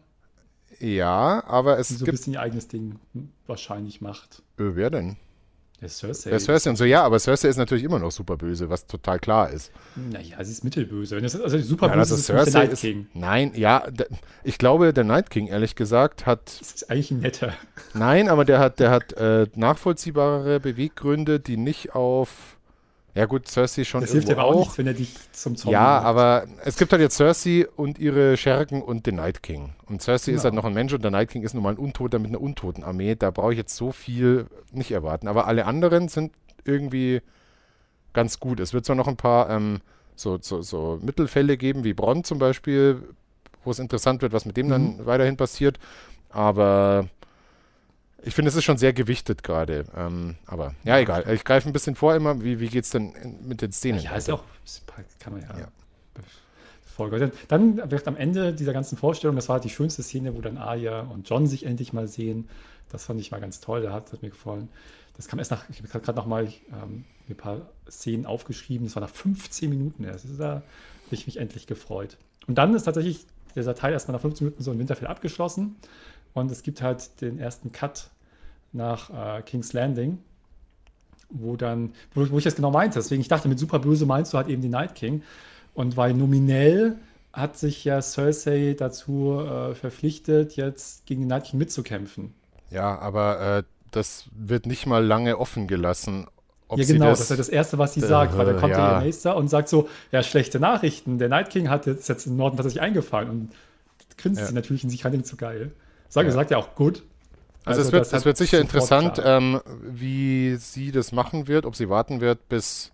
Ja, aber es die so gibt... ein bisschen ihr eigenes Ding wahrscheinlich macht. Äh, wer denn? Der Cersei. Der Cersei und so, ja, aber Cersei ist natürlich immer noch super böse, was total klar ist. Naja, sie ist mittelböse. also super ja, böse ist Cersei der Night King. Ist, nein, ja, ich glaube, der Night King, ehrlich gesagt, hat. Das ist eigentlich ein netter. Nein, aber der hat, der hat äh, nachvollziehbare Beweggründe, die nicht auf ja gut, Cersei schon. Das hilft aber auch nichts, wenn er dich zum Zombie Ja, macht. aber es gibt halt jetzt Cersei und ihre Schergen und den Night King. Und Cersei genau. ist halt noch ein Mensch und der Night King ist nun mal ein Untoter mit einer untoten Armee. Da brauche ich jetzt so viel nicht erwarten. Aber alle anderen sind irgendwie ganz gut. Es wird zwar noch ein paar ähm, so, so, so Mittelfälle geben, wie Bronn zum Beispiel, wo es interessant wird, was mit dem mhm. dann weiterhin passiert. Aber ich finde, es ist schon sehr gewichtet gerade. Ähm, aber ja, egal. Ich greife ein bisschen vor immer. Wie, wie geht es denn mit den Szenen? Ja, ist ja auch, kann man ja. ja. Folge. Dann wird am Ende dieser ganzen Vorstellung, das war die schönste Szene, wo dann Arya und John sich endlich mal sehen. Das fand ich mal ganz toll, das hat, hat mir gefallen. Das kam erst nach, ich habe gerade noch mal ähm, ein paar Szenen aufgeschrieben, das war nach 15 Minuten erst. Da habe ich mich endlich gefreut. Und dann ist tatsächlich dieser Teil erstmal nach 15 Minuten so in Winterfell abgeschlossen. Und es gibt halt den ersten Cut nach äh, King's Landing, wo dann, wo, wo, ich das genau meinte. Deswegen, ich dachte, mit super böse meinst du halt eben den Night King. Und weil nominell hat sich ja Cersei dazu äh, verpflichtet, jetzt gegen den Night King mitzukämpfen. Ja, aber äh, das wird nicht mal lange offen gelassen. ja, genau, das, das, ist das Erste, was sie äh, sagt, weil da kommt ja. ihr Meister und sagt so, ja, schlechte Nachrichten, der Night King hat jetzt, jetzt im Norden tatsächlich eingefallen und grinst ja. sie natürlich in sich kann nicht so geil. Sag, ja. sagt ja auch, gut, also, also es wird, es wird sicher interessant, ähm, wie sie das machen wird, ob sie warten wird, bis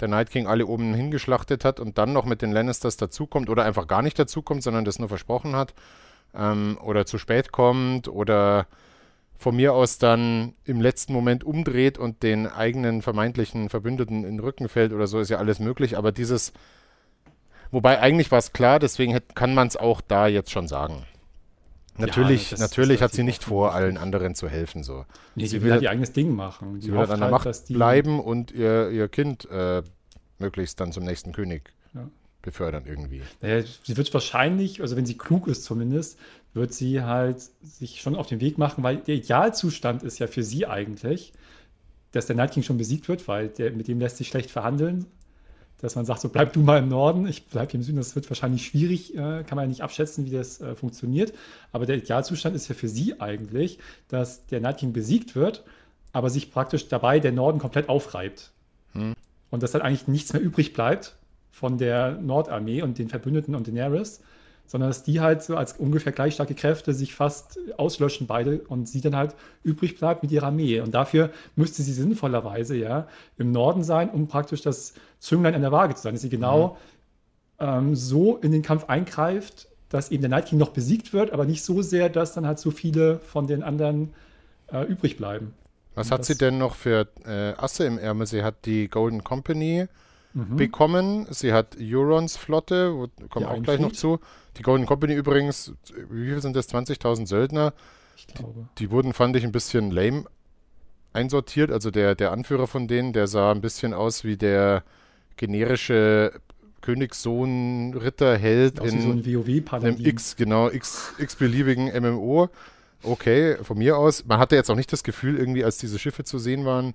der Night King alle oben hingeschlachtet hat und dann noch mit den Lannisters dazukommt oder einfach gar nicht dazukommt, sondern das nur versprochen hat ähm, oder zu spät kommt oder von mir aus dann im letzten Moment umdreht und den eigenen vermeintlichen Verbündeten in den Rücken fällt oder so, ist ja alles möglich, aber dieses, wobei eigentlich war es klar, deswegen kann man es auch da jetzt schon sagen. Natürlich, ja, natürlich hat sie nicht vor, allen anderen zu helfen. So. Nee, sie will halt ihr eigenes Ding machen. Sie will halt an der Macht bleiben und ihr, ihr Kind äh, möglichst dann zum nächsten König ja. befördern irgendwie. Naja, sie wird wahrscheinlich, also wenn sie klug ist zumindest, wird sie halt sich schon auf den Weg machen, weil der Idealzustand ist ja für sie eigentlich, dass der Night King schon besiegt wird, weil der, mit dem lässt sich schlecht verhandeln dass man sagt, so bleib du mal im Norden, ich bleibe hier im Süden. Das wird wahrscheinlich schwierig, äh, kann man ja nicht abschätzen, wie das äh, funktioniert. Aber der Idealzustand ist ja für sie eigentlich, dass der Night King besiegt wird, aber sich praktisch dabei der Norden komplett aufreibt. Hm. Und dass dann eigentlich nichts mehr übrig bleibt von der Nordarmee und den Verbündeten und Daenerys, sondern dass die halt so als ungefähr gleich starke Kräfte sich fast auslöschen beide und sie dann halt übrig bleibt mit ihrer Armee. Und dafür müsste sie sinnvollerweise ja im Norden sein, um praktisch das Zünglein an der Waage zu sein, dass sie genau mhm. ähm, so in den Kampf eingreift, dass eben der Night King noch besiegt wird, aber nicht so sehr, dass dann halt so viele von den anderen äh, übrig bleiben. Was und hat sie denn noch für äh, Asse im Ärmel? Sie hat die Golden Company mhm. bekommen. Sie hat Eurons Flotte, wo, kommen auch gleich noch zu. Die Golden Company übrigens, wie viel sind das? 20.000 Söldner. Ich glaube. Die, die, wurden, fand ich, ein bisschen lame einsortiert. Also der, der Anführer von denen, der sah ein bisschen aus wie der generische Königssohn, Ritter, Held in so ein einem X, genau, X, x-beliebigen MMO. Okay, von mir aus. Man hatte jetzt auch nicht das Gefühl, irgendwie, als diese Schiffe zu sehen waren,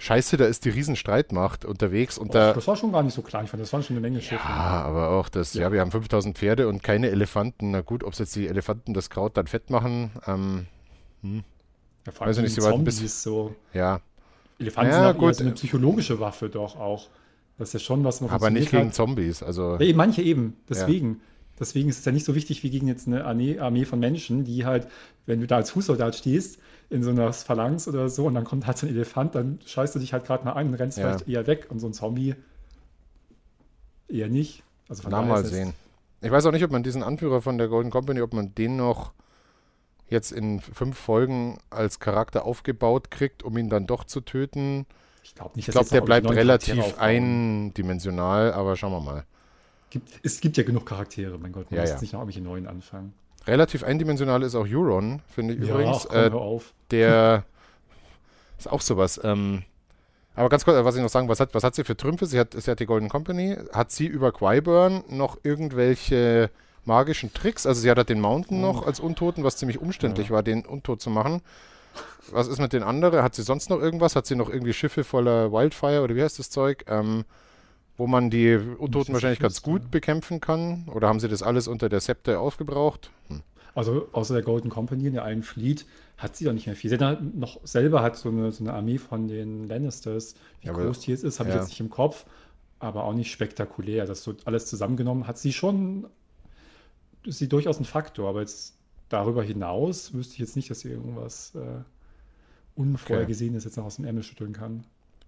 Scheiße, da ist die Riesenstreitmacht unterwegs. Und Och, da, das war schon gar nicht so klein, ich fand, das waren schon eine Menge Schiffe. Ja, aber auch das, ja, ja wir haben 5000 Pferde und keine Elefanten. Na gut, ob jetzt die Elefanten das Kraut dann fett machen, ähm, hm. Ja, vor allem also nicht, so Zombies bis, so. Ja. Elefanten ja, sind gut. so eine psychologische Waffe doch auch. Das ist ja schon was man Aber nicht gegen hat. Zombies, also. Ja, manche eben, deswegen. Ja. Deswegen ist es ja nicht so wichtig wie gegen jetzt eine Armee, Armee von Menschen, die halt, wenn du da als Fußsoldat stehst, in so einer Phalanx oder so und dann kommt halt so ein Elefant, dann scheißt du dich halt gerade mal ein und rennst ja. vielleicht eher weg und so ein Zombie eher nicht. Also von Na, mal sehen. Ich weiß auch nicht, ob man diesen Anführer von der Golden Company, ob man den noch jetzt in fünf Folgen als Charakter aufgebaut kriegt, um ihn dann doch zu töten. Ich glaube nicht. Ich glaube, der bleibt relativ eindimensional, aber schauen wir mal. Gibt, es gibt ja genug Charaktere, mein Gott, man ja, muss ja. nicht noch irgendwelche neuen anfangen. Relativ eindimensional ist auch Euron, finde ich ja, übrigens. Ach, äh, auf. Der ist auch sowas. Ähm, aber ganz kurz, was ich noch sagen, was hat, was hat sie für Trümpfe? Sie hat, sie hat die Golden Company. Hat sie über Qyburn noch irgendwelche magischen Tricks? Also sie hat halt den Mountain oh. noch als Untoten, was ziemlich umständlich ja. war, den untot zu machen. Was ist mit den anderen? Hat sie sonst noch irgendwas? Hat sie noch irgendwie Schiffe voller Wildfire oder wie heißt das Zeug? Ähm, wo man die Untoten wahrscheinlich ganz gut bekämpfen kann? Oder haben sie das alles unter der Septe aufgebraucht? Hm. Also außer der Golden Company in der einen Fleet hat sie doch nicht mehr viel. Sie hat noch selber hat so eine, so eine Armee von den Lannisters. Wie ja, groß die jetzt ist, habe ja. ich jetzt nicht im Kopf, aber auch nicht spektakulär. Das so alles zusammengenommen hat sie schon, ist sie durchaus ein Faktor, aber jetzt darüber hinaus wüsste ich jetzt nicht, dass sie irgendwas äh, Unvorhergesehenes okay. jetzt noch aus dem Ärmel schütteln kann.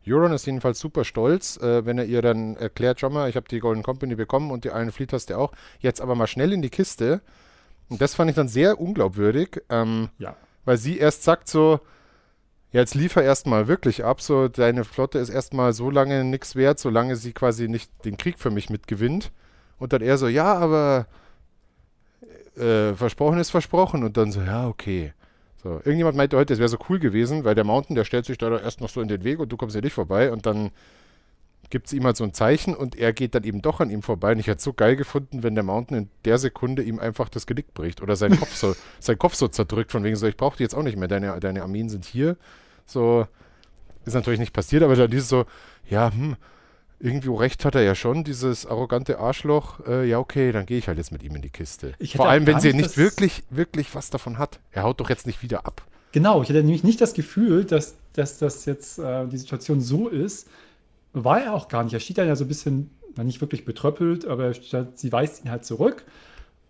Euron ist jedenfalls super stolz, äh, wenn er ihr dann erklärt, schau mal, ich habe die Golden Company bekommen und die Iron Fleet hast du auch. Jetzt aber mal schnell in die Kiste. Und das fand ich dann sehr unglaubwürdig, ähm, ja. weil sie erst sagt so, ja, jetzt liefer erstmal wirklich ab, so deine Flotte ist erstmal so lange nichts wert, solange sie quasi nicht den Krieg für mich mitgewinnt. Und dann er so, ja, aber äh, versprochen ist versprochen. Und dann so, ja, okay. So, irgendjemand meinte heute, es wäre so cool gewesen, weil der Mountain, der stellt sich da erst noch so in den Weg und du kommst ja nicht vorbei und dann gibt es ihm halt so ein Zeichen und er geht dann eben doch an ihm vorbei. Und ich hätte es so geil gefunden, wenn der Mountain in der Sekunde ihm einfach das Genick bricht oder sein Kopf so, sein Kopf so zerdrückt, von wegen so, ich brauche die jetzt auch nicht mehr, deine, deine Armeen sind hier. So, ist natürlich nicht passiert, aber dann dieses so, ja, hm, irgendwie recht hat er ja schon, dieses arrogante Arschloch. Äh, ja, okay, dann gehe ich halt jetzt mit ihm in die Kiste. Vor allem, wenn sie nicht wirklich, wirklich was davon hat. Er haut doch jetzt nicht wieder ab. Genau, ich hatte nämlich nicht das Gefühl, dass, dass das jetzt äh, die Situation so ist. War er auch gar nicht. Er steht dann ja so ein bisschen, na, nicht wirklich betröppelt, aber sie weist ihn halt zurück.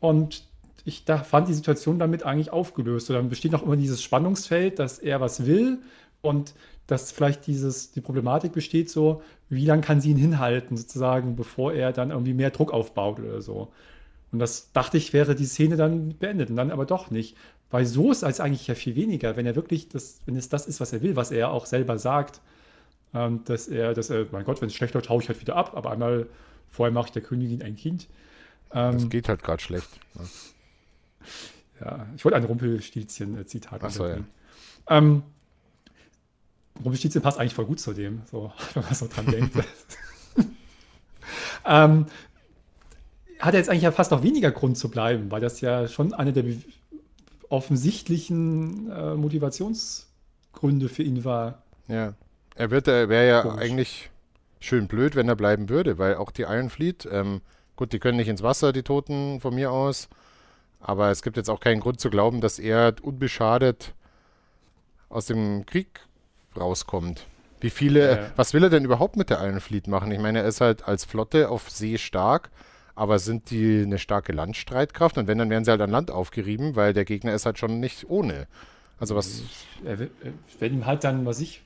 Und ich da fand die Situation damit eigentlich aufgelöst. Und dann besteht noch immer dieses Spannungsfeld, dass er was will und dass vielleicht dieses, die Problematik besteht so, wie lange kann sie ihn hinhalten, sozusagen, bevor er dann irgendwie mehr Druck aufbaut oder so. Und das dachte ich, wäre die Szene dann beendet und dann aber doch nicht. Weil so ist es eigentlich ja viel weniger, wenn er wirklich das, wenn es das ist, was er will, was er auch selber sagt, ähm, dass er, dass er, mein Gott, wenn es schlecht läuft, haue ich halt wieder ab, aber einmal vorher mache ich der Königin ein Kind. Ähm, das geht halt gerade schlecht. Ne? Ja, ich wollte ein Rumpelstilzchen-Zitat. Achso, ja. Ähm, Rumpelstilzchen passt eigentlich voll gut zu dem, so, wenn man so dran denkt. ähm, hat er jetzt eigentlich ja fast noch weniger Grund zu bleiben, weil das ja schon eine der offensichtlichen äh, Motivationsgründe für ihn war. Ja, er wird, er wäre ja Komisch. eigentlich schön blöd, wenn er bleiben würde, weil auch die Iron Fleet, ähm, gut, die können nicht ins Wasser, die Toten von mir aus, aber es gibt jetzt auch keinen Grund zu glauben, dass er unbeschadet aus dem Krieg rauskommt. Wie viele, ja. was will er denn überhaupt mit der Iron Fleet machen? Ich meine, er ist halt als Flotte auf See stark, aber sind die eine starke Landstreitkraft? Und wenn, dann werden sie halt an Land aufgerieben, weil der Gegner ist halt schon nicht ohne. Also was. Er, wenn ihm halt dann, was ich,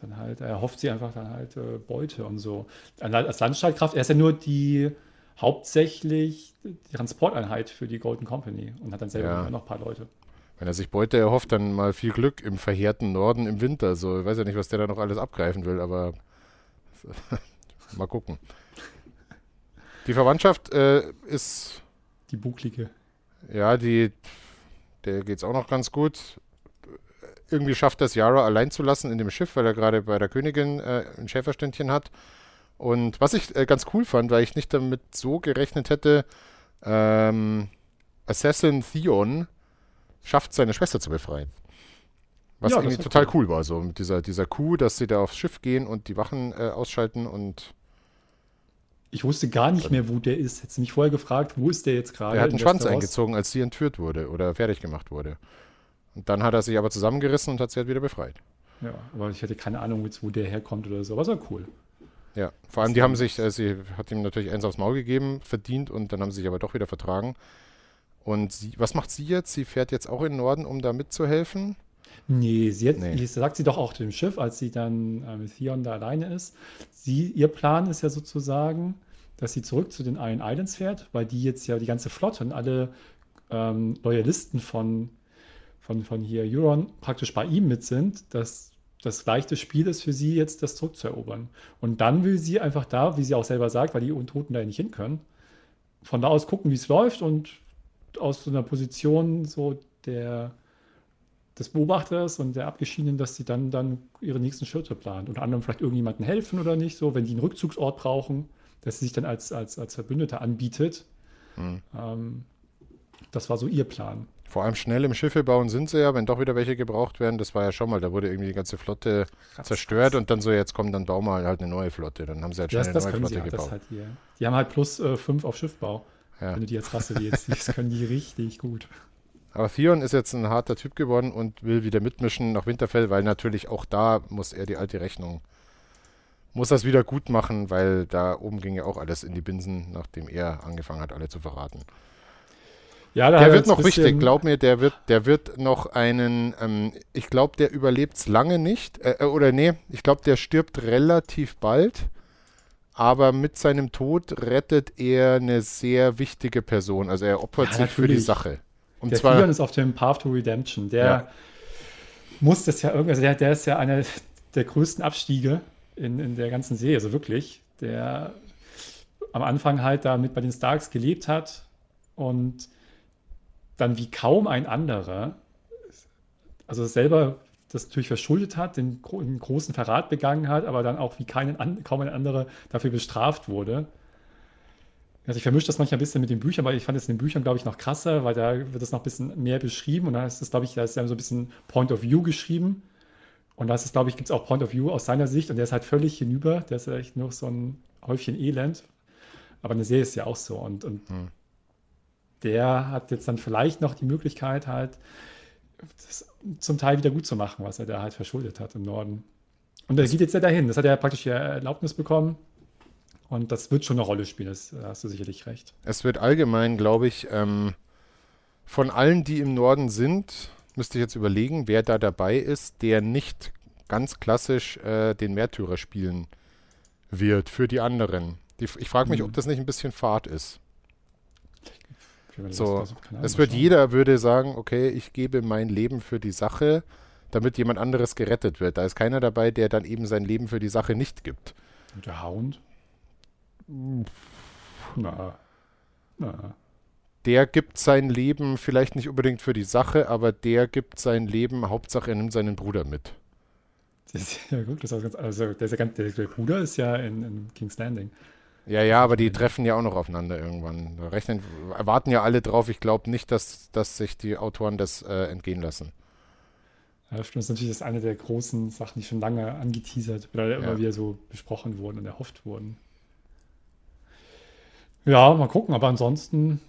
dann halt, er hofft sie einfach dann halt äh, Beute und so. Als Landstreitkraft, er ist ja nur die hauptsächlich die Transporteinheit für die Golden Company und hat dann selber ja. noch ein paar Leute. Wenn er sich Beute erhofft, dann mal viel Glück im verheerten Norden im Winter. So, ich weiß ja nicht, was der da noch alles abgreifen will, aber mal gucken. Die Verwandtschaft äh, ist. Die bucklige. Ja, die. Der geht's auch noch ganz gut. Irgendwie schafft das Yara allein zu lassen in dem Schiff, weil er gerade bei der Königin äh, ein Schäferständchen hat. Und was ich äh, ganz cool fand, weil ich nicht damit so gerechnet hätte, ähm, Assassin Theon schafft, seine Schwester zu befreien. Was ja, irgendwie total cool. cool. war, so mit dieser, dieser Kuh, dass sie da aufs Schiff gehen und die Wachen äh, ausschalten und. Ich wusste gar nicht mehr, wo der ist. Hätte mich vorher gefragt, wo ist der jetzt gerade? Er hat einen Schwanz eingezogen, als sie entführt wurde oder fertig gemacht wurde. Und dann hat er sich aber zusammengerissen und hat sie halt wieder befreit. Ja, aber ich hatte keine Ahnung, wo der herkommt oder so. Aber es war cool. Ja, vor allem die haben sich, äh, sie hat ihm natürlich eins aufs Maul gegeben, verdient und dann haben sie sich aber doch wieder vertragen. Und sie, was macht sie jetzt? Sie fährt jetzt auch in den Norden, um da mitzuhelfen? Nee, sie hat, nee. sagt sie doch auch dem Schiff, als sie dann äh, mit Theon da alleine ist. Sie, ihr Plan ist ja sozusagen, dass sie zurück zu den Iron Islands fährt, weil die jetzt ja die ganze Flotte und alle ähm, Loyalisten von, von, von hier Euron praktisch bei ihm mit sind, dass das leichte Spiel ist für sie jetzt, das zurückzuerobern. Und dann will sie einfach da, wie sie auch selber sagt, weil die Untoten da nicht hin können, von da aus gucken, wie es läuft und aus so einer Position so der des Beobachters und der Abgeschiedenen, dass sie dann, dann ihre nächsten Schritte plant. Unter anderem vielleicht irgendjemandem helfen oder nicht, so, wenn die einen Rückzugsort brauchen, dass sie sich dann als, als, als Verbündeter anbietet. Hm. Ähm, das war so ihr Plan. Vor allem schnell im Schiffe bauen sind sie ja, wenn doch wieder welche gebraucht werden. Das war ja schon mal, da wurde irgendwie die ganze Flotte krass, zerstört krass. und dann so, jetzt kommt dann bauen wir halt eine neue Flotte. Dann haben sie halt schnell ja, eine neue Flotte gebaut. Halt die haben halt plus äh, fünf auf Schiffbau. Ja. Wenn du die als Rasse jetzt siehst, können die richtig gut. Aber Theon ist jetzt ein harter Typ geworden und will wieder mitmischen nach Winterfell, weil natürlich auch da muss er die alte Rechnung, muss das wieder gut machen, weil da oben ging ja auch alles in die Binsen, nachdem er angefangen hat, alle zu verraten. Ja, der wird noch wichtig, glaub mir, der wird, der wird noch einen, ähm, ich glaube, der überlebt es lange nicht, äh, äh, oder nee, ich glaube, der stirbt relativ bald, aber mit seinem Tod rettet er eine sehr wichtige Person, also er opfert ja, sich für die Sache. Und der zwar, ist auf dem Path to Redemption, der ja. muss das ja irgendwie, also der, der ist ja einer der größten Abstiege in, in der ganzen Serie, also wirklich, der am Anfang halt da mit bei den Starks gelebt hat und dann wie kaum ein anderer, also selber das natürlich verschuldet hat, den, den großen Verrat begangen hat, aber dann auch wie keinen, kaum ein anderer dafür bestraft wurde. Also ich vermische das manchmal ein bisschen mit den Büchern, weil ich fand es in den Büchern, glaube ich, noch krasser, weil da wird es noch ein bisschen mehr beschrieben und da ist es, glaube ich, da ist ja so ein bisschen Point of View geschrieben. Und da ist es, glaube ich, gibt es auch Point of View aus seiner Sicht und der ist halt völlig hinüber. Der ist echt nur so ein Häufchen Elend. Aber eine Serie ist ja auch so. Und, und hm der hat jetzt dann vielleicht noch die Möglichkeit, halt das zum Teil wieder gut zu machen, was er da halt verschuldet hat im Norden. Und er geht jetzt ja dahin. Das hat er praktisch ja Erlaubnis bekommen. Und das wird schon eine Rolle spielen, das hast du sicherlich recht. Es wird allgemein, glaube ich, ähm, von allen, die im Norden sind, müsste ich jetzt überlegen, wer da dabei ist, der nicht ganz klassisch äh, den Märtyrer spielen wird für die anderen. Die, ich frage mich, mhm. ob das nicht ein bisschen Fahrt ist. So, es wird jeder würde sagen, okay, ich gebe mein Leben für die Sache, damit jemand anderes gerettet wird. Da ist keiner dabei, der dann eben sein Leben für die Sache nicht gibt. Und der Hound? Na. Na. Der gibt sein Leben vielleicht nicht unbedingt für die Sache, aber der gibt sein Leben, Hauptsache er nimmt seinen Bruder mit. Das ist ja gut, das ist ganz, also der, der, der Bruder ist ja in, in King's Landing. Ja, ja, aber die treffen ja auch noch aufeinander irgendwann. Da rechnen, erwarten ja alle drauf. Ich glaube nicht, dass, dass sich die Autoren das äh, entgehen lassen. Ja, stimmt. Das ist natürlich das eine der großen Sachen, die schon lange angeteasert oder ja. immer wieder so besprochen wurden und erhofft wurden. Ja, mal gucken, aber ansonsten.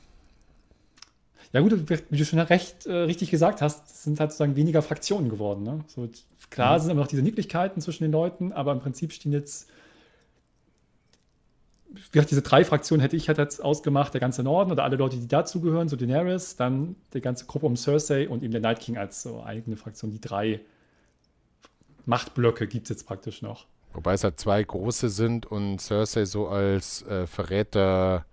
Ja, gut, wie du schon recht äh, richtig gesagt hast, sind halt sozusagen weniger Fraktionen geworden. Ne? So, klar mhm. sind immer noch diese Nicklichkeiten zwischen den Leuten, aber im Prinzip stehen jetzt wie gesagt, diese drei Fraktionen hätte ich halt jetzt ausgemacht, der ganze Norden oder alle Leute, die dazugehören, so Daenerys, dann die ganze Gruppe um Cersei und eben der Night King als so eigene Fraktion. Die drei Machtblöcke gibt es jetzt praktisch noch. Wobei es halt zwei große sind und Cersei so als äh, Verräter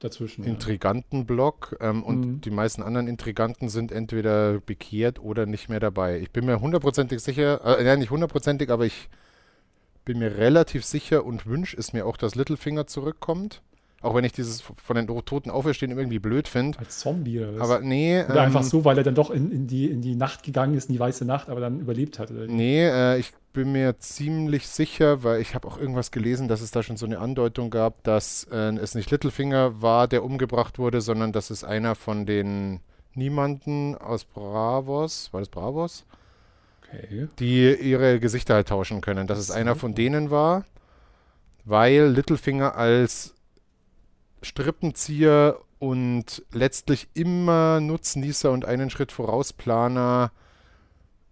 dazwischen. Intrigantenblock ähm, mhm. und die meisten anderen Intriganten sind entweder bekehrt oder nicht mehr dabei. Ich bin mir hundertprozentig sicher, äh, ja nicht hundertprozentig, aber ich bin mir relativ sicher und wünsche es mir auch, dass Littlefinger zurückkommt. Auch wenn ich dieses von den Toten auferstehen irgendwie blöd finde. Als Zombie oder was? Aber nee. Oder ähm, einfach so, weil er dann doch in, in, die, in die Nacht gegangen ist, in die weiße Nacht, aber dann überlebt hat. Oder? Nee, äh, ich bin mir ziemlich sicher, weil ich habe auch irgendwas gelesen, dass es da schon so eine Andeutung gab, dass äh, es nicht Littlefinger war, der umgebracht wurde, sondern dass es einer von den Niemanden aus Bravos, war das Bravos? Okay. Die ihre Gesichter halt tauschen können. Dass es einer von denen war, weil Littlefinger als Strippenzieher und letztlich immer Nutznießer und einen Schritt vorausplaner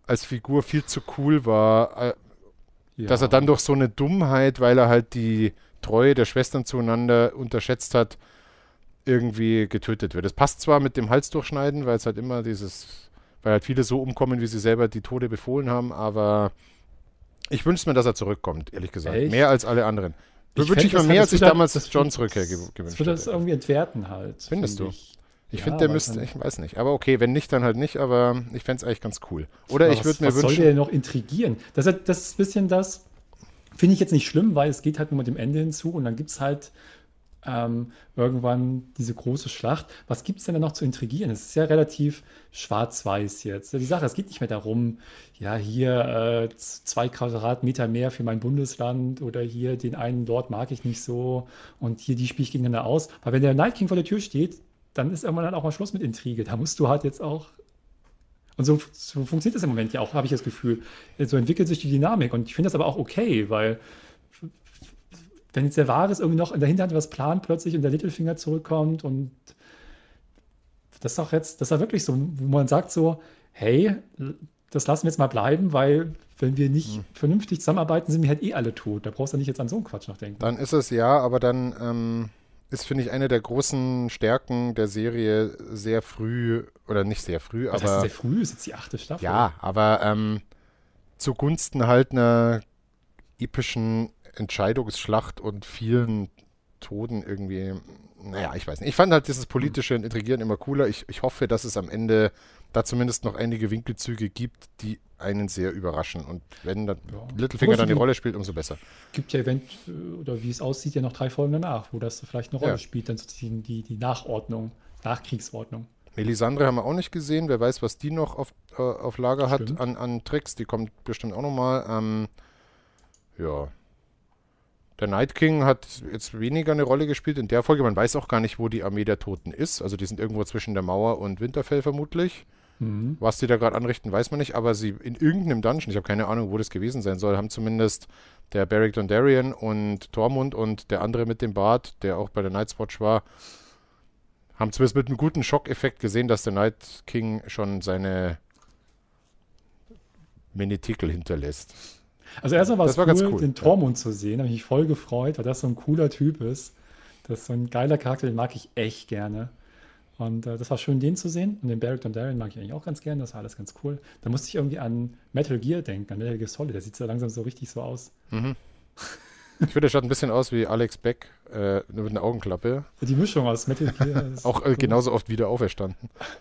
als Figur viel zu cool war, äh, ja. dass er dann durch so eine Dummheit, weil er halt die Treue der Schwestern zueinander unterschätzt hat, irgendwie getötet wird. Das passt zwar mit dem Hals durchschneiden, weil es halt immer dieses weil halt viele so umkommen, wie sie selber die Tode befohlen haben, aber ich wünsche mir, dass er zurückkommt, ehrlich gesagt. Echt? Mehr als alle anderen. Ich wünsche ich mir mehr, als ich damals das John zurückkehr gewünscht hätte. Das würde das irgendwie entwerten halt. Findest find du? Ich, ich ja, finde, der müsste, ich weiß nicht. Aber okay, wenn nicht, dann halt nicht, aber ich fände es eigentlich ganz cool. Oder aber ich würde mir was wünschen. Was soll der noch intrigieren? Das, das ist ein bisschen das, finde ich jetzt nicht schlimm, weil es geht halt nur mit dem Ende hinzu und dann gibt es halt ähm, irgendwann diese große Schlacht. Was gibt es denn da noch zu intrigieren? Es ist ja relativ schwarz-weiß jetzt. Die Sache, es geht nicht mehr darum, ja, hier äh, zwei Quadratmeter mehr für mein Bundesland oder hier den einen dort mag ich nicht so und hier die spiele ich gegeneinander aus. Weil wenn der Night King vor der Tür steht, dann ist irgendwann dann auch mal Schluss mit Intrige. Da musst du halt jetzt auch und so, so, funktioniert das im Moment ja auch, habe ich das Gefühl. So entwickelt sich die Dynamik. Und ich finde das aber auch okay, weil wenn jetzt der Wahres irgendwie noch in der Hinterhand was plant plötzlich und der Littlefinger zurückkommt und das ist auch jetzt, das ist ja wirklich so, wo man sagt so, hey, das lassen wir jetzt mal bleiben, weil wenn wir nicht mhm. vernünftig zusammenarbeiten, sind wir halt eh alle tot. Da brauchst du nicht jetzt an so einen Quatsch noch denken. Dann ist es ja, aber dann ähm, ist, finde ich, eine der großen Stärken der Serie sehr früh, oder nicht sehr früh, Was aber. sehr früh ist jetzt die achte Staffel. Ja, aber ähm, zugunsten halt einer epischen Entscheidungsschlacht und vielen Toten irgendwie, naja, ich weiß nicht. Ich fand halt dieses politische Intrigieren immer cooler. Ich, ich hoffe, dass es am Ende da zumindest noch einige Winkelzüge gibt, die einen sehr überraschen. Und wenn dann ja. Littlefinger dann die Rolle spielt, umso besser. Gibt ja Event, oder wie es aussieht, ja noch drei Folgen danach, wo das vielleicht eine Rolle ja. spielt, dann sozusagen die, die Nachordnung, Nachkriegsordnung. Melisandre haben wir auch nicht gesehen. Wer weiß, was die noch auf, äh, auf Lager Stimmt. hat an, an Tricks. Die kommt bestimmt auch nochmal. Ähm, ja, der Night King hat jetzt weniger eine Rolle gespielt in der Folge. Man weiß auch gar nicht, wo die Armee der Toten ist. Also die sind irgendwo zwischen der Mauer und Winterfell vermutlich. Mhm. Was die da gerade anrichten, weiß man nicht. Aber sie in irgendeinem Dungeon, ich habe keine Ahnung, wo das gewesen sein soll, haben zumindest der Beric Dondarrion und Tormund und der andere mit dem Bart, der auch bei der Night's Watch war, haben zumindest mit einem guten Schockeffekt gesehen, dass der Night King schon seine Menetikel hinterlässt. Also erstmal war es cool, cool, den Tormund ja. zu sehen. Da habe ich mich voll gefreut, weil das so ein cooler Typ ist. Das ist so ein geiler Charakter, den mag ich echt gerne. Und äh, das war schön, den zu sehen. Und den Barrick Dondarrion mag ich eigentlich auch ganz gerne. Das war alles ganz cool. Da musste ich irgendwie an Metal Gear denken, an Metal Gear Solid. Der sieht so langsam so richtig so aus. Mhm. Ich finde, der schaut ein bisschen aus wie Alex Beck, äh, nur mit einer Augenklappe. Die Mischung aus Metal Gear. auch äh, genauso oft wieder auferstanden.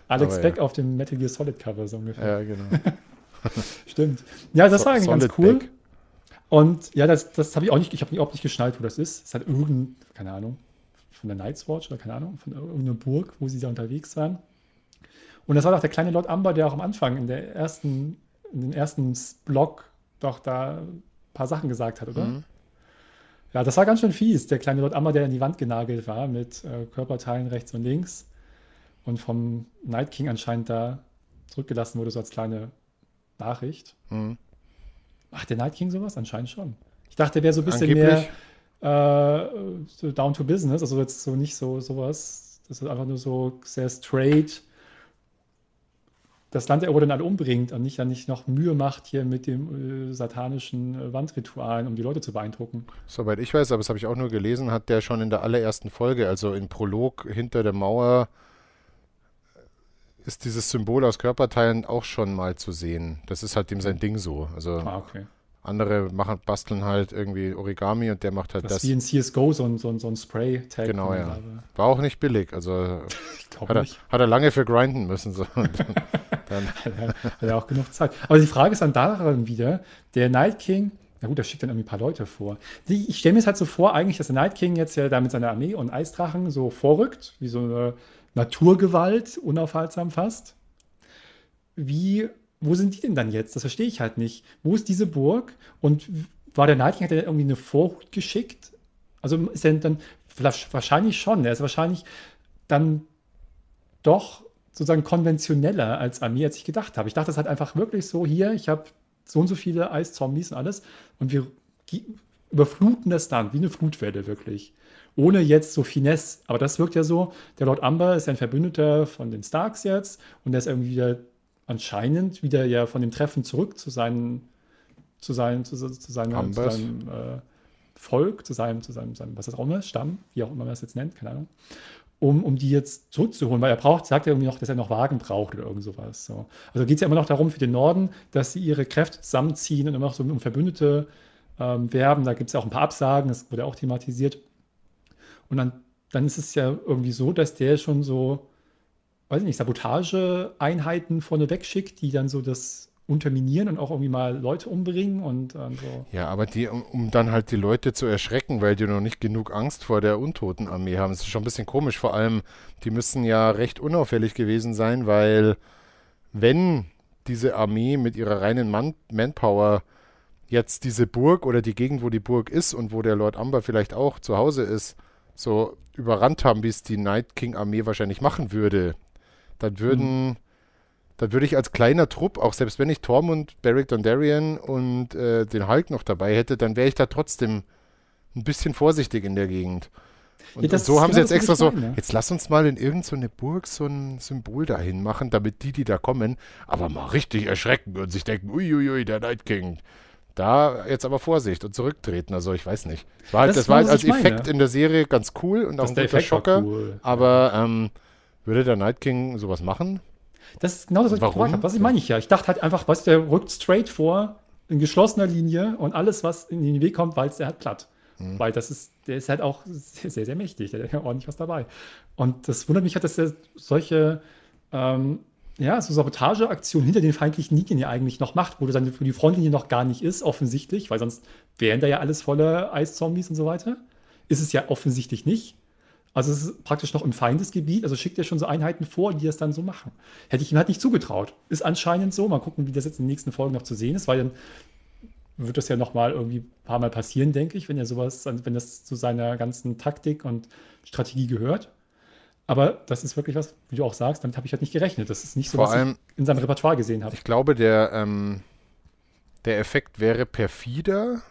Alex Aber, Beck ja. auf dem Metal Gear Solid Cover so ungefähr. Ja, genau. Stimmt. Ja, das so, war eigentlich ganz cool. Beck. Und ja, das, das habe ich auch nicht, ich habe überhaupt nicht geschnallt, wo das ist. Es hat irgendein, keine Ahnung, von der Night's Watch oder keine Ahnung, von irgendeiner Burg, wo sie da unterwegs waren. Und das war doch der kleine Lord Amber, der auch am Anfang in der ersten, in den ersten Blog doch da ein paar Sachen gesagt hat, oder? Mhm. Ja, das war ganz schön fies, der kleine Lord Amber, der in die Wand genagelt war mit äh, Körperteilen rechts und links und vom Night King anscheinend da zurückgelassen wurde, so als kleine Nachricht. Mhm. Macht der Night King sowas? Anscheinend schon. Ich dachte, der wäre so ein bisschen Angeblich. mehr äh, so down to business, also jetzt so nicht so sowas. Das ist einfach nur so sehr straight. das Land erobert und alle umbringt und nicht dann nicht noch Mühe macht hier mit dem äh, satanischen äh, Wandritualen, um die Leute zu beeindrucken. Soweit ich weiß, aber das habe ich auch nur gelesen, hat der schon in der allerersten Folge, also im Prolog hinter der Mauer, ist dieses Symbol aus Körperteilen auch schon mal zu sehen. Das ist halt dem sein Ding so. Also ah, okay. andere machen, basteln halt irgendwie Origami und der macht halt das. Das wie in CSGO, so ein, so ein, so ein Spray-Tag. Genau, ja. War auch nicht billig. Also hat er, hat er, lange für grinden müssen. So. dann, hat er auch genug Zeit. Aber die Frage ist dann daran wieder, der Night King, na gut, da schickt dann irgendwie ein paar Leute vor. Ich stelle mir es halt so vor, eigentlich, dass der Night King jetzt ja da mit seiner Armee und Eisdrachen so vorrückt, wie so eine Naturgewalt, unaufhaltsam fast. Wie, wo sind die denn dann jetzt? Das verstehe ich halt nicht. Wo ist diese Burg? Und war der Night King, hat er irgendwie eine Vorhut geschickt? Also ist er dann, wahrscheinlich schon, er ist wahrscheinlich dann doch sozusagen konventioneller als Armee, als ich gedacht habe. Ich dachte, es hat einfach wirklich so, hier, ich habe so und so viele Eiszombies und alles und wir überfluten das dann wie eine Flutwelle wirklich ohne jetzt so Finesse. Aber das wirkt ja so, der Lord Amber ist ein Verbündeter von den Starks jetzt und der ist irgendwie wieder anscheinend wieder ja von dem Treffen zurück zu seinen, zu seinen, zu, zu seinem, zu seinem äh, Volk, zu seinem, zu seinem, seinem, was das auch immer, Stamm, wie auch immer man das jetzt nennt, keine Ahnung, um, um die jetzt zurückzuholen, weil er braucht, sagt er irgendwie noch, dass er noch Wagen braucht oder irgend sowas. So. Also geht es ja immer noch darum für den Norden, dass sie ihre Kräfte zusammenziehen und immer noch so um Verbündete ähm, werben. Da gibt es ja auch ein paar Absagen, das wurde auch thematisiert. Und dann, dann ist es ja irgendwie so, dass der schon so, weiß ich nicht, Sabotageeinheiten vorne wegschickt, die dann so das unterminieren und auch irgendwie mal Leute umbringen und äh, so. Ja, aber die, um, um, dann halt die Leute zu erschrecken, weil die noch nicht genug Angst vor der Untotenarmee haben. Das ist schon ein bisschen komisch. Vor allem, die müssen ja recht unauffällig gewesen sein, weil wenn diese Armee mit ihrer reinen Man Manpower jetzt diese Burg oder die Gegend, wo die Burg ist und wo der Lord Amber vielleicht auch zu Hause ist, so überrannt haben, wie es die Night King Armee wahrscheinlich machen würde, dann würden, mhm. dann würde ich als kleiner Trupp, auch selbst wenn ich Tormund, Beric Dondarrion und äh, den Hulk noch dabei hätte, dann wäre ich da trotzdem ein bisschen vorsichtig in der Gegend. Und, ja, und so haben sie jetzt extra so, ne? jetzt lass uns mal in irgendeine so Burg so ein Symbol dahin machen, damit die, die da kommen, aber mal richtig erschrecken und sich denken, uiuiui, der Night King, da jetzt aber Vorsicht und zurücktreten. Also ich weiß nicht. Das war halt, das, das war halt als Effekt meine. in der Serie ganz cool und das auch ein guter Schocker. Cool. Aber ähm, würde der Night King sowas machen? Das ist genau das, was ich gefragt habe. Was ich meine ich ja. Ich dachte halt einfach, was der rückt straight vor in geschlossener Linie und alles, was in den Weg kommt, walzt er halt platt. Mhm. Weil das ist, der ist halt auch sehr, sehr, sehr mächtig. Der hat ja ordentlich was dabei. Und das wundert mich halt, dass er solche ähm, ja, so Sabotageaktionen hinter den feindlichen Linien ja eigentlich noch macht, wo dann für die Frontlinie noch gar nicht ist, offensichtlich, weil sonst wären da ja alles voller Eiszombies und so weiter. Ist es ja offensichtlich nicht. Also es ist praktisch noch im Feindesgebiet, also schickt er schon so Einheiten vor, die das dann so machen. Hätte ich ihm halt nicht zugetraut. Ist anscheinend so. Mal gucken, wie das jetzt in den nächsten Folgen noch zu sehen ist, weil dann wird das ja noch mal irgendwie ein paar Mal passieren, denke ich, wenn er sowas, wenn das zu seiner ganzen Taktik und Strategie gehört. Aber das ist wirklich was, wie du auch sagst, damit habe ich halt nicht gerechnet. Das ist nicht so, Vor was allem, ich in seinem Repertoire gesehen habe. Ich glaube, der, ähm, der Effekt wäre perfider.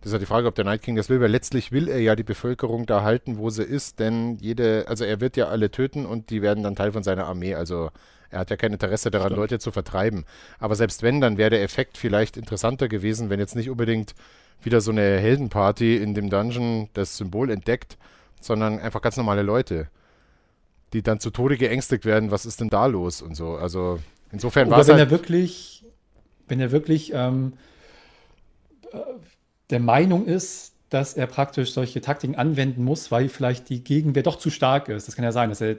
Das ist ja die Frage, ob der Night King das will, weil letztlich will er ja die Bevölkerung da halten, wo sie ist, denn jede, also er wird ja alle töten und die werden dann Teil von seiner Armee. Also er hat ja kein Interesse daran, Stimmt. Leute zu vertreiben. Aber selbst wenn, dann wäre der Effekt vielleicht interessanter gewesen, wenn jetzt nicht unbedingt wieder so eine Heldenparty in dem Dungeon das Symbol entdeckt, sondern einfach ganz normale Leute die dann zu Tode geängstigt werden, was ist denn da los und so. Also insofern war es wenn halt er wirklich, wenn er wirklich ähm, äh, der Meinung ist, dass er praktisch solche Taktiken anwenden muss, weil vielleicht die Gegenwehr doch zu stark ist. Das kann ja sein, dass er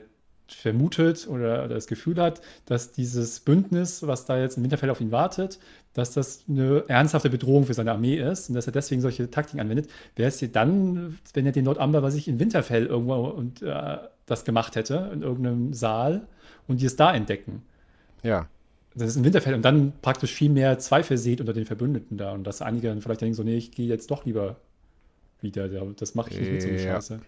vermutet oder, das Gefühl hat, dass dieses Bündnis, was da jetzt im Winterfell auf ihn wartet, dass das eine ernsthafte Bedrohung für seine Armee ist und dass er deswegen solche Taktiken anwendet. Wäre es dann, wenn er den Lord Amber bei sich in Winterfell irgendwo und äh, das gemacht hätte, in irgendeinem Saal und die es da entdecken? Ja. Das ist ein Winterfell und dann praktisch viel mehr Zweifel sieht unter den Verbündeten da und dass einige dann vielleicht denken so, nee, ich gehe jetzt doch lieber wieder, das mache ich nicht mit so einer ja. Scheiße.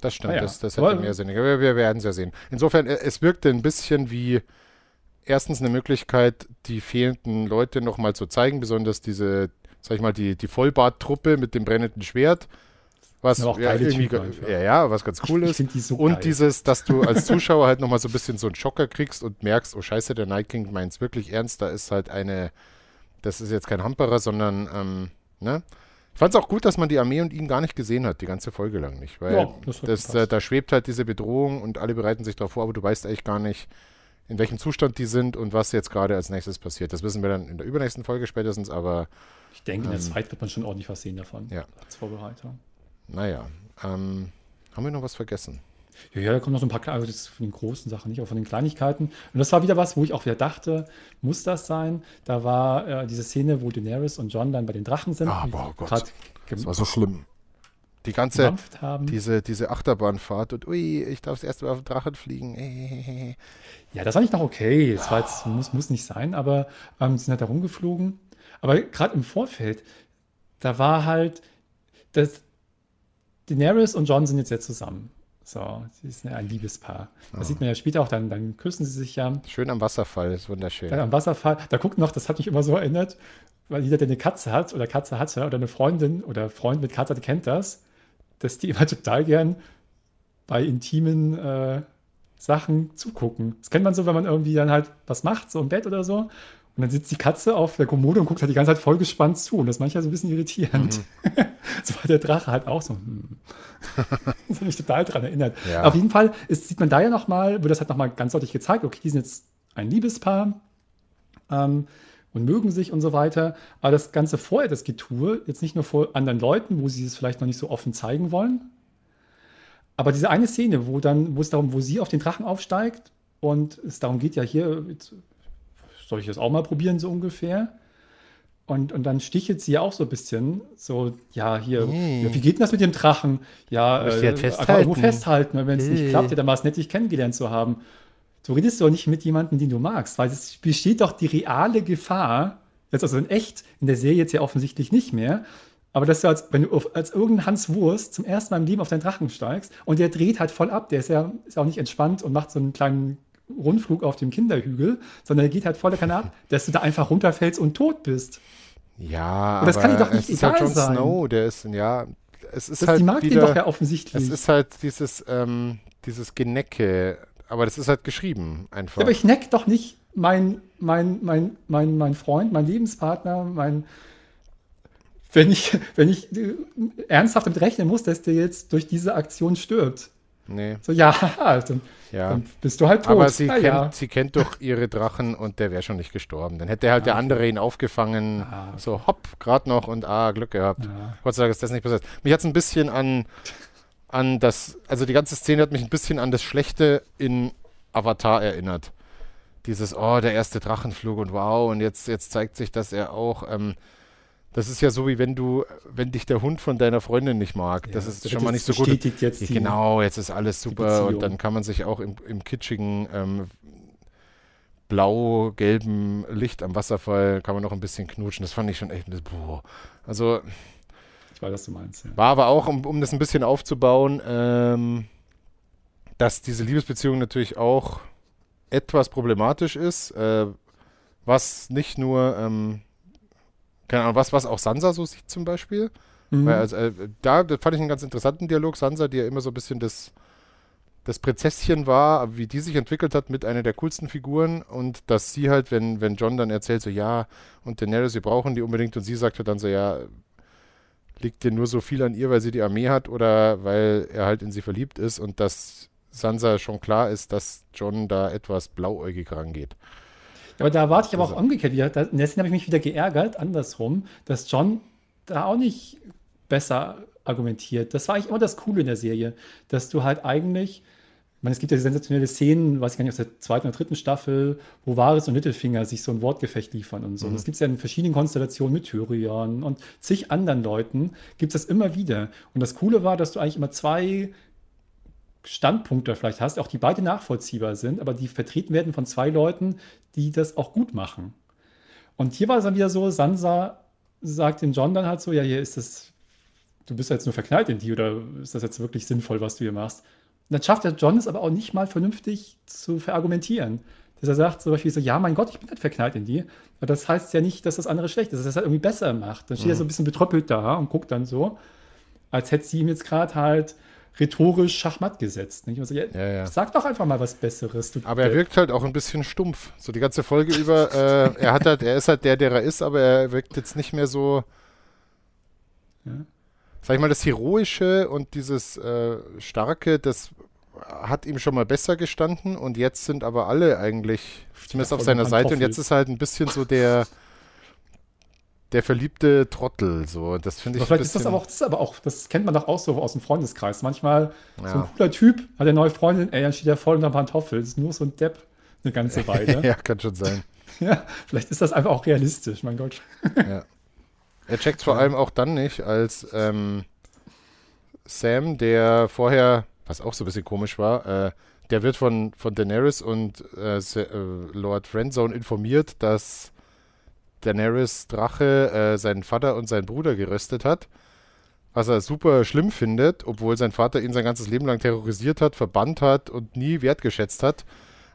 Das stimmt, ah, ja. das, das hätte mehr Sinn. Wir, wir werden es ja sehen. Insofern, äh, es wirkte ein bisschen wie erstens eine Möglichkeit, die fehlenden Leute nochmal zu zeigen, besonders diese, sag ich mal, die, die Vollbart-Truppe mit dem brennenden Schwert. Was ja, geile irgendwie, ja, ja, was ganz cool ist. die so und geil. dieses, dass du als Zuschauer halt nochmal so ein bisschen so einen Schocker kriegst und merkst, oh scheiße, der Night King meint es wirklich ernst, da ist halt eine, das ist jetzt kein Hamperer, sondern, ähm, ne? Ich fand es auch gut, dass man die Armee und ihn gar nicht gesehen hat, die ganze Folge lang nicht, weil Ja, das das, äh, da schwebt halt diese Bedrohung und alle bereiten sich darauf vor, aber du weißt eigentlich gar nicht, in welchem Zustand die sind und was jetzt gerade als nächstes passiert. Das wissen wir dann in der übernächsten Folge spätestens, aber Ich denke, in der Ähm, Zeit wird man schon ordentlich was sehen davon. Ja. Als Vorbereiter. naja. Ähm, haben wir noch was vergessen? Ja, ja, da kommen noch so ein paar, also das von den großen Sachen nicht, aber von den Kleinigkeiten. Und das war wieder was, wo ich auch wieder dachte, muss das sein? Da war äh, diese Szene, wo Daenerys und John dann bei den Drachen sind, Ah, boah, Gott. Das war so schlimm. Die ganze, diese, diese Achterbahnfahrt und ui, ich darf das erste Mal auf den Drachen fliegen. Äh. Ja, das war nicht noch okay. Das war jetzt, muss, muss nicht sein, aber ähm, sie sind halt da rumgeflogen. Aber gerade im Vorfeld, da war halt, das, Daenerys und John sind jetzt ja zusammen. So, sie sind ja ein Liebespaar. Das sieht man ja später auch, dann, dann küssen sie sich ja. Schön am Wasserfall, ist wunderschön. Dann am Wasserfall, da guckt noch, das hat mich immer so erinnert, weil jeder, der eine Katze hat oder Katze hatte oder eine Freundin oder Freund mit Katze, der kennt das, dass die immer total gern bei intimen äh, Sachen zugucken. Das kennt man so, wenn man irgendwie dann halt was macht, so im Bett oder so. Und dann sitzt die Katze auf der Kommode und guckt halt die ganze Zeit voll gespannt zu. Und das ist manchmal so ein bisschen irritierend. so war der Drache halt auch so. Hm. das hat mich total dran erinnert. Ja. Auf jeden Fall ist, sieht man da ja nochmal, wird das halt nochmal ganz deutlich gezeigt, okay, die sind jetzt ein Liebespaar ähm, und mögen sich und so weiter. Aber das Ganze vorher, das Getue, jetzt nicht nur vor anderen Leuten, wo sie es vielleicht noch nicht so offen zeigen wollen, aber diese eine Szene, wo dann, wo es darum, wo sie auf den Drachen aufsteigt und es darum geht, ja hier, jetzt soll ich das auch mal probieren, so ungefähr. Und, und dann stichelt sie ja auch so ein bisschen, so, ja, hier, Hm. ja, wie geht denn das mit dem Drachen? Ja, jetzt einfach festhalten. irgendwo festhalten, und wenn es nicht Äh. klappt, ja, dann war es nett, dich kennengelernt zu haben. Du redest doch nicht mit jemandem, den du magst, weil es besteht doch die reale Gefahr, jetzt also in echt, in der Serie jetzt ja offensichtlich nicht mehr, aber dass du als, wenn du auf, als irgendein Hans Wurst zum ersten Mal im Leben auf deinen Drachen steigst und der dreht halt voll ab, der ist ja ist auch nicht entspannt und macht so einen kleinen Rundflug auf dem Kinderhügel, sondern der geht halt voller Kanne ab, dass du da einfach runterfällst und tot bist. Ja, Und das aber kann dir doch nicht es ist halt egal Jon sein. Snow, der ist, ja, es ist Das, halt die mag wieder, den doch ja offensichtlich. es ist halt dieses, ähm, dieses Genecke, aber das ist halt geschrieben einfach. Ja, aber ich neck doch nicht mein, mein, mein, mein, mein Freund, mein Lebenspartner, mein. Wenn ich, wenn ich äh, ernsthaft damit rechnen muss, dass der jetzt durch diese Aktion stirbt. nee, So, ja, haha, dann, ja. dann bist du halt tot. Aber sie, Na kennt, ja. sie kennt doch ihre Drachen und der wäre schon nicht gestorben. Dann hätte halt der andere ihn aufgefangen, Ah. so hopp, gerade noch und ah, Glück gehabt. Ja. Gott sei Dank ist das nicht passiert. Mich hat es ein bisschen an, an das, also die ganze Szene hat mich ein bisschen an das Schlechte in Avatar erinnert. Dieses, oh, der erste Drachenflug und wow, und jetzt, jetzt zeigt sich, dass er auch, ähm, das ist ja so, wie wenn du, wenn dich der Hund von deiner Freundin nicht mag. das Ja, ist das schon mal nicht so gut. jetzt die- genau, jetzt ist alles super und dann kann man sich auch im, im kitschigen ähm, blau-gelben Licht am Wasserfall kann man noch ein bisschen knutschen. Das fand ich schon echt, boah. Also Ich weiß, was du meinst. Ja. war aber auch, um, um das ein bisschen aufzubauen, ähm, dass diese Liebesbeziehung natürlich auch etwas problematisch ist, äh, was nicht nur, ähm, keine Ahnung, was, was auch Sansa so sieht zum Beispiel. Mhm. Weil also, äh, da fand ich einen ganz interessanten Dialog. Sansa, die ja immer so ein bisschen das, das Prinzesschen war, wie die sich entwickelt hat mit einer der coolsten Figuren und dass sie halt, wenn, wenn John dann erzählt, so ja, und Daenerys, wir brauchen die unbedingt und sie sagte dann so, ja, liegt dir nur so viel an ihr, weil sie die Armee hat oder weil er halt in sie verliebt ist und dass Sansa schon klar ist, dass John da etwas blauäugig rangeht. Ja, aber da warte ich aber auch Also- umgekehrt wieder. Da, in der Szene habe ich mich wieder geärgert, andersrum, dass John da auch nicht besser argumentiert. Das war eigentlich immer das Coole in der Serie, dass du halt eigentlich, ich meine, es gibt ja sensationelle Szenen, weiß ich gar nicht, aus der zweiten oder dritten Staffel, wo Varys und Littlefinger sich so ein Wortgefecht liefern und so. Und das gibt es ja in verschiedenen Konstellationen mit Tyrion und zig anderen Leuten, gibt es das immer wieder. Und das Coole war, dass du eigentlich immer zwei Standpunkte vielleicht hast, auch die beide nachvollziehbar sind, aber die vertreten werden von zwei Leuten, die das auch gut machen. Und hier war es dann wieder so, Sansa sagt dem John dann halt so, ja, hier ist das, du bist jetzt nur verknallt in die oder ist das jetzt wirklich sinnvoll, was du hier machst? Dann schafft der John es aber auch nicht mal vernünftig zu verargumentieren. Dass er sagt zum Beispiel so, ja, mein Gott, ich bin nicht verknallt in die. Aber das heißt ja nicht, dass das andere schlecht ist, dass er das halt irgendwie besser macht. Dann steht er so ein bisschen betröppelt da und guckt dann so. als hätte sie ihm jetzt gerade halt rhetorisch Schachmatt gesetzt. Nicht? Also, ja, ja, ja. Sag doch einfach mal was Besseres. aber er wirkt halt auch ein bisschen stumpf. So die ganze Folge über. Äh, er hat halt, er ist halt der, der er ist, aber er wirkt jetzt nicht mehr so. Sag ich mal, das Heroische und dieses äh, Starke, das hat ihm schon mal besser gestanden und jetzt sind aber alle eigentlich zumindest auf seiner Seite und jetzt ist halt ein bisschen so der der verliebte Trottel. So, das finde ich. Vielleicht ist das aber auch, das ist aber auch, das kennt man doch auch so aus dem Freundeskreis. Manchmal ja. so ein cooler Typ hat eine neue Freundin, ey, dann steht er voll unter Pantoffel. Das ist nur so ein Depp eine ganze Weile. ja, kann schon sein. ja, vielleicht ist das einfach auch realistisch, mein Gott. ja. Er checkt vor allem auch dann nicht, als ähm, Sam, der vorher, was auch so ein bisschen komisch war, äh, der wird von, von Daenerys und äh, äh Lord Friendzone informiert, dass Daenerys Drache äh, seinen Vater und seinen Bruder geröstet hat, was er super schlimm findet, obwohl sein Vater ihn sein ganzes Leben lang terrorisiert hat, verbannt hat und nie wertgeschätzt hat.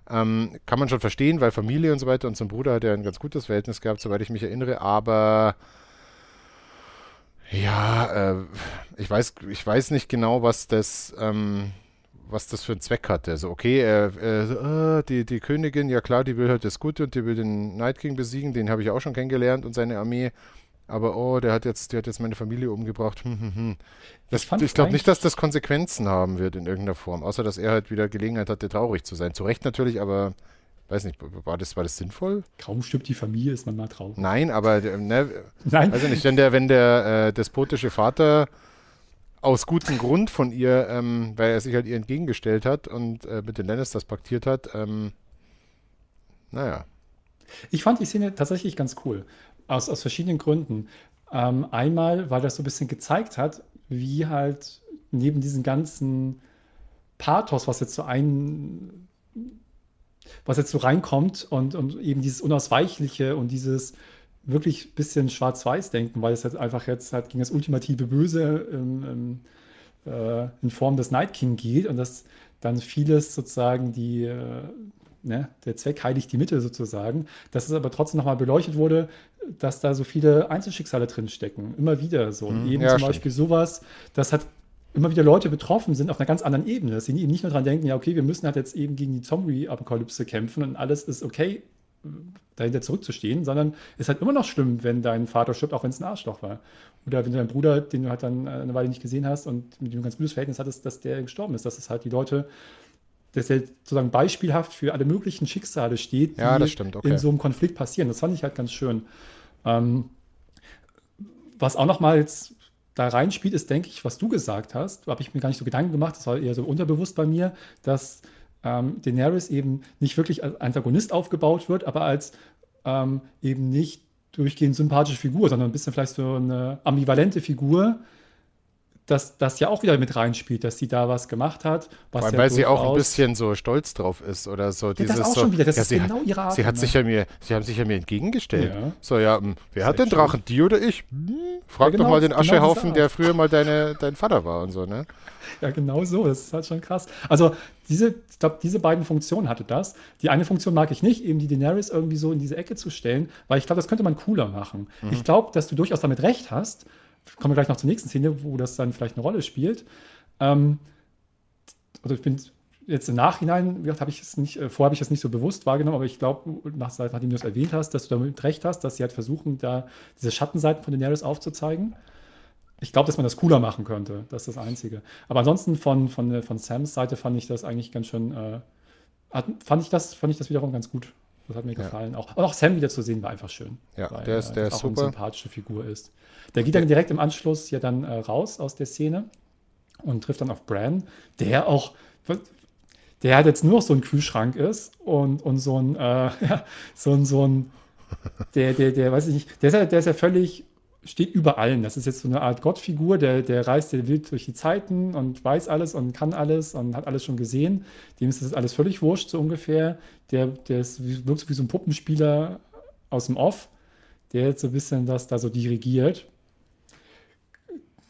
Ähm, kann man schon verstehen, weil Familie und so weiter und zum Bruder hat er ein ganz gutes Verhältnis gehabt, soweit ich mich erinnere, aber ja, äh, ich weiß, ich weiß nicht genau, was das ähm, was das für einen Zweck hatte. Also okay, äh, äh, die, die Königin, ja klar, die will halt das Gute und die will den Night King besiegen, den habe ich auch schon kennengelernt und seine Armee. Aber oh, der hat jetzt, der hat jetzt meine Familie umgebracht. Hm, hm, hm. Das, ich, ich glaube nicht, dass das Konsequenzen haben wird in irgendeiner Form, außer dass er halt wieder Gelegenheit hatte, traurig zu sein. Zu Recht natürlich, aber weiß nicht, war das, war das sinnvoll? Kaum stirbt die Familie, ist man mal traurig. Nein, aber ne, Nein. weiß nicht, wenn der, wenn der äh, despotische Vater aus gutem Grund von ihr, ähm, weil er sich halt ihr entgegengestellt hat und äh, mit den Lannisters paktiert hat. Ähm, naja. Ich fand die Szene tatsächlich ganz cool. Aus, aus verschiedenen Gründen. Ähm, einmal, weil das so ein bisschen gezeigt hat, wie halt neben diesem ganzen Pathos, was jetzt so ein, was jetzt so reinkommt und, und eben dieses Unausweichliche und dieses wirklich ein bisschen schwarz-weiß denken, weil es jetzt einfach jetzt halt gegen das ultimative Böse im, im, äh, in Form des Night King geht und dass dann vieles sozusagen die, äh, ne, der Zweck heiligt die Mitte sozusagen, dass es aber trotzdem nochmal beleuchtet wurde, dass da so viele Einzelschicksale drin stecken, immer wieder so. Und mhm, eben ja, zum stimmt. Beispiel sowas, das hat immer wieder Leute betroffen sind auf einer ganz anderen Ebene, dass sie eben nicht nur daran denken, ja, okay, wir müssen halt jetzt eben gegen die Zombie-Apokalypse kämpfen und alles ist okay, dahinter zurückzustehen, sondern es ist halt immer noch schlimm, wenn dein Vater stirbt, auch wenn es ein Arschloch war. Oder wenn dein Bruder, den du halt dann eine Weile nicht gesehen hast und mit dem du ein ganz gutes Verhältnis hattest, dass der gestorben ist. Dass es halt die Leute, dass er sozusagen beispielhaft für alle möglichen Schicksale steht, die ja, stimmt, okay. in so einem Konflikt passieren. Das fand ich halt ganz schön. Ähm, was auch nochmal jetzt da reinspielt, ist, denke ich, was du gesagt hast. Habe ich mir gar nicht so Gedanken gemacht, das war eher so unterbewusst bei mir, dass ähm, Daenerys eben nicht wirklich als Antagonist aufgebaut wird, aber als ähm, eben nicht durchgehend sympathische Figur, sondern ein bisschen vielleicht so eine ambivalente Figur, dass das ja auch wieder mit reinspielt, dass sie da was gemacht hat. Was weil, ja weil sie auch ein bisschen so stolz drauf ist oder so. Ja, dieses das auch so, schon wieder, das ja, ist genau hat, ihre Art. Sie, hat sich ja mir, sie haben sich ja mir entgegengestellt. Ja. So, ja, hm, wer hat den Drachen, die oder ich? Hm, frag genau, doch mal den genau Aschehaufen, genau der früher mal deine, dein Vater war und so, ne? Ja, genau so, das ist halt schon krass. Also diese, ich glaube, diese beiden Funktionen hatte das. Die eine Funktion mag ich nicht, eben die Daenerys irgendwie so in diese Ecke zu stellen, weil ich glaube, das könnte man cooler machen. Mhm. Ich glaube, dass du durchaus damit recht hast, kommen wir gleich noch zur nächsten Szene, wo das dann vielleicht eine Rolle spielt. Ähm, also ich bin jetzt im Nachhinein, wie habe ich es nicht, äh, vorher habe ich es nicht so bewusst wahrgenommen, aber ich glaube, nach, nachdem du es erwähnt hast, dass du damit recht hast, dass sie halt versuchen, da diese Schattenseiten von Daenerys aufzuzeigen. Ich glaube, dass man das cooler machen könnte. Das ist das Einzige. Aber ansonsten von, von, von Sams Seite fand ich das eigentlich ganz schön, äh, fand, ich das, fand ich das wiederum ganz gut. Das hat mir ja. gefallen. Auch, und auch Sam wieder zu sehen war einfach schön. Ja, weil, der ist, der äh, ist auch super. eine sympathische Figur ist. Der geht dann direkt im Anschluss ja dann äh, raus aus der Szene und trifft dann auf Bran, der auch, der halt jetzt nur noch so ein Kühlschrank ist und, und so ein, äh, ja, so ein, so ein, der, der, der, weiß ich nicht, der ist ja, der ist ja völlig steht über allen. Das ist jetzt so eine Art Gottfigur, der, der reist der wild durch die Zeiten und weiß alles und kann alles und hat alles schon gesehen. Dem ist das alles völlig wurscht, so ungefähr. Der, der ist, wirkt so wie so ein Puppenspieler aus dem Off, der jetzt so ein bisschen das da so dirigiert.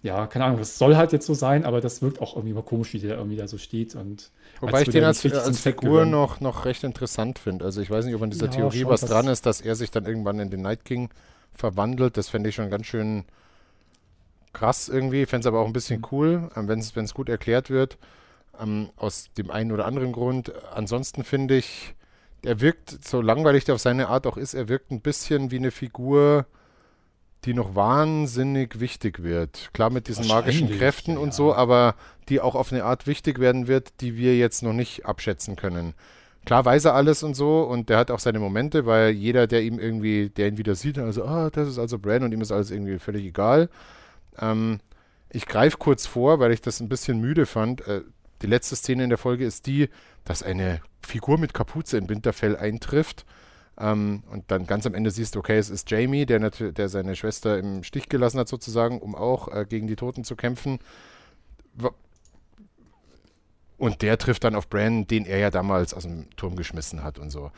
Ja, keine Ahnung, das soll halt jetzt so sein, aber das wirkt auch irgendwie mal komisch, wie der irgendwie da so steht. Und Wobei ich den als, als Figur noch, noch recht interessant finde. Also ich weiß nicht, ob an dieser ja, Theorie was dran ist, dass er sich dann irgendwann in den Night King verwandelt. Das fände ich schon ganz schön, krass irgendwie, fände es aber auch ein bisschen cool, ähm, wenn es gut erklärt wird, ähm, aus dem einen oder anderen Grund. Ansonsten finde ich, er wirkt, so langweilig der auf seine Art auch ist, er wirkt ein bisschen wie eine Figur, die noch wahnsinnig wichtig wird. Klar mit diesen magischen Kräften ja. und so, aber die auch auf eine Art wichtig werden wird, die wir jetzt noch nicht abschätzen können. Klar weiß er alles und so und der hat auch seine Momente, weil jeder, der ihm irgendwie, der ihn wieder sieht, also, ah, das ist also Bran und ihm ist alles irgendwie völlig egal. Ähm, ich greife kurz vor, weil ich das ein bisschen müde fand. Äh, die letzte Szene in der Folge ist die, dass eine Figur mit Kapuze in Winterfell eintrifft ähm, und dann ganz am Ende siehst du, okay, es ist Jamie, der, der seine Schwester im Stich gelassen hat, sozusagen, um auch äh, gegen die Toten zu kämpfen. Und der trifft dann auf Bran, den er ja damals aus dem Turm geschmissen hat und so.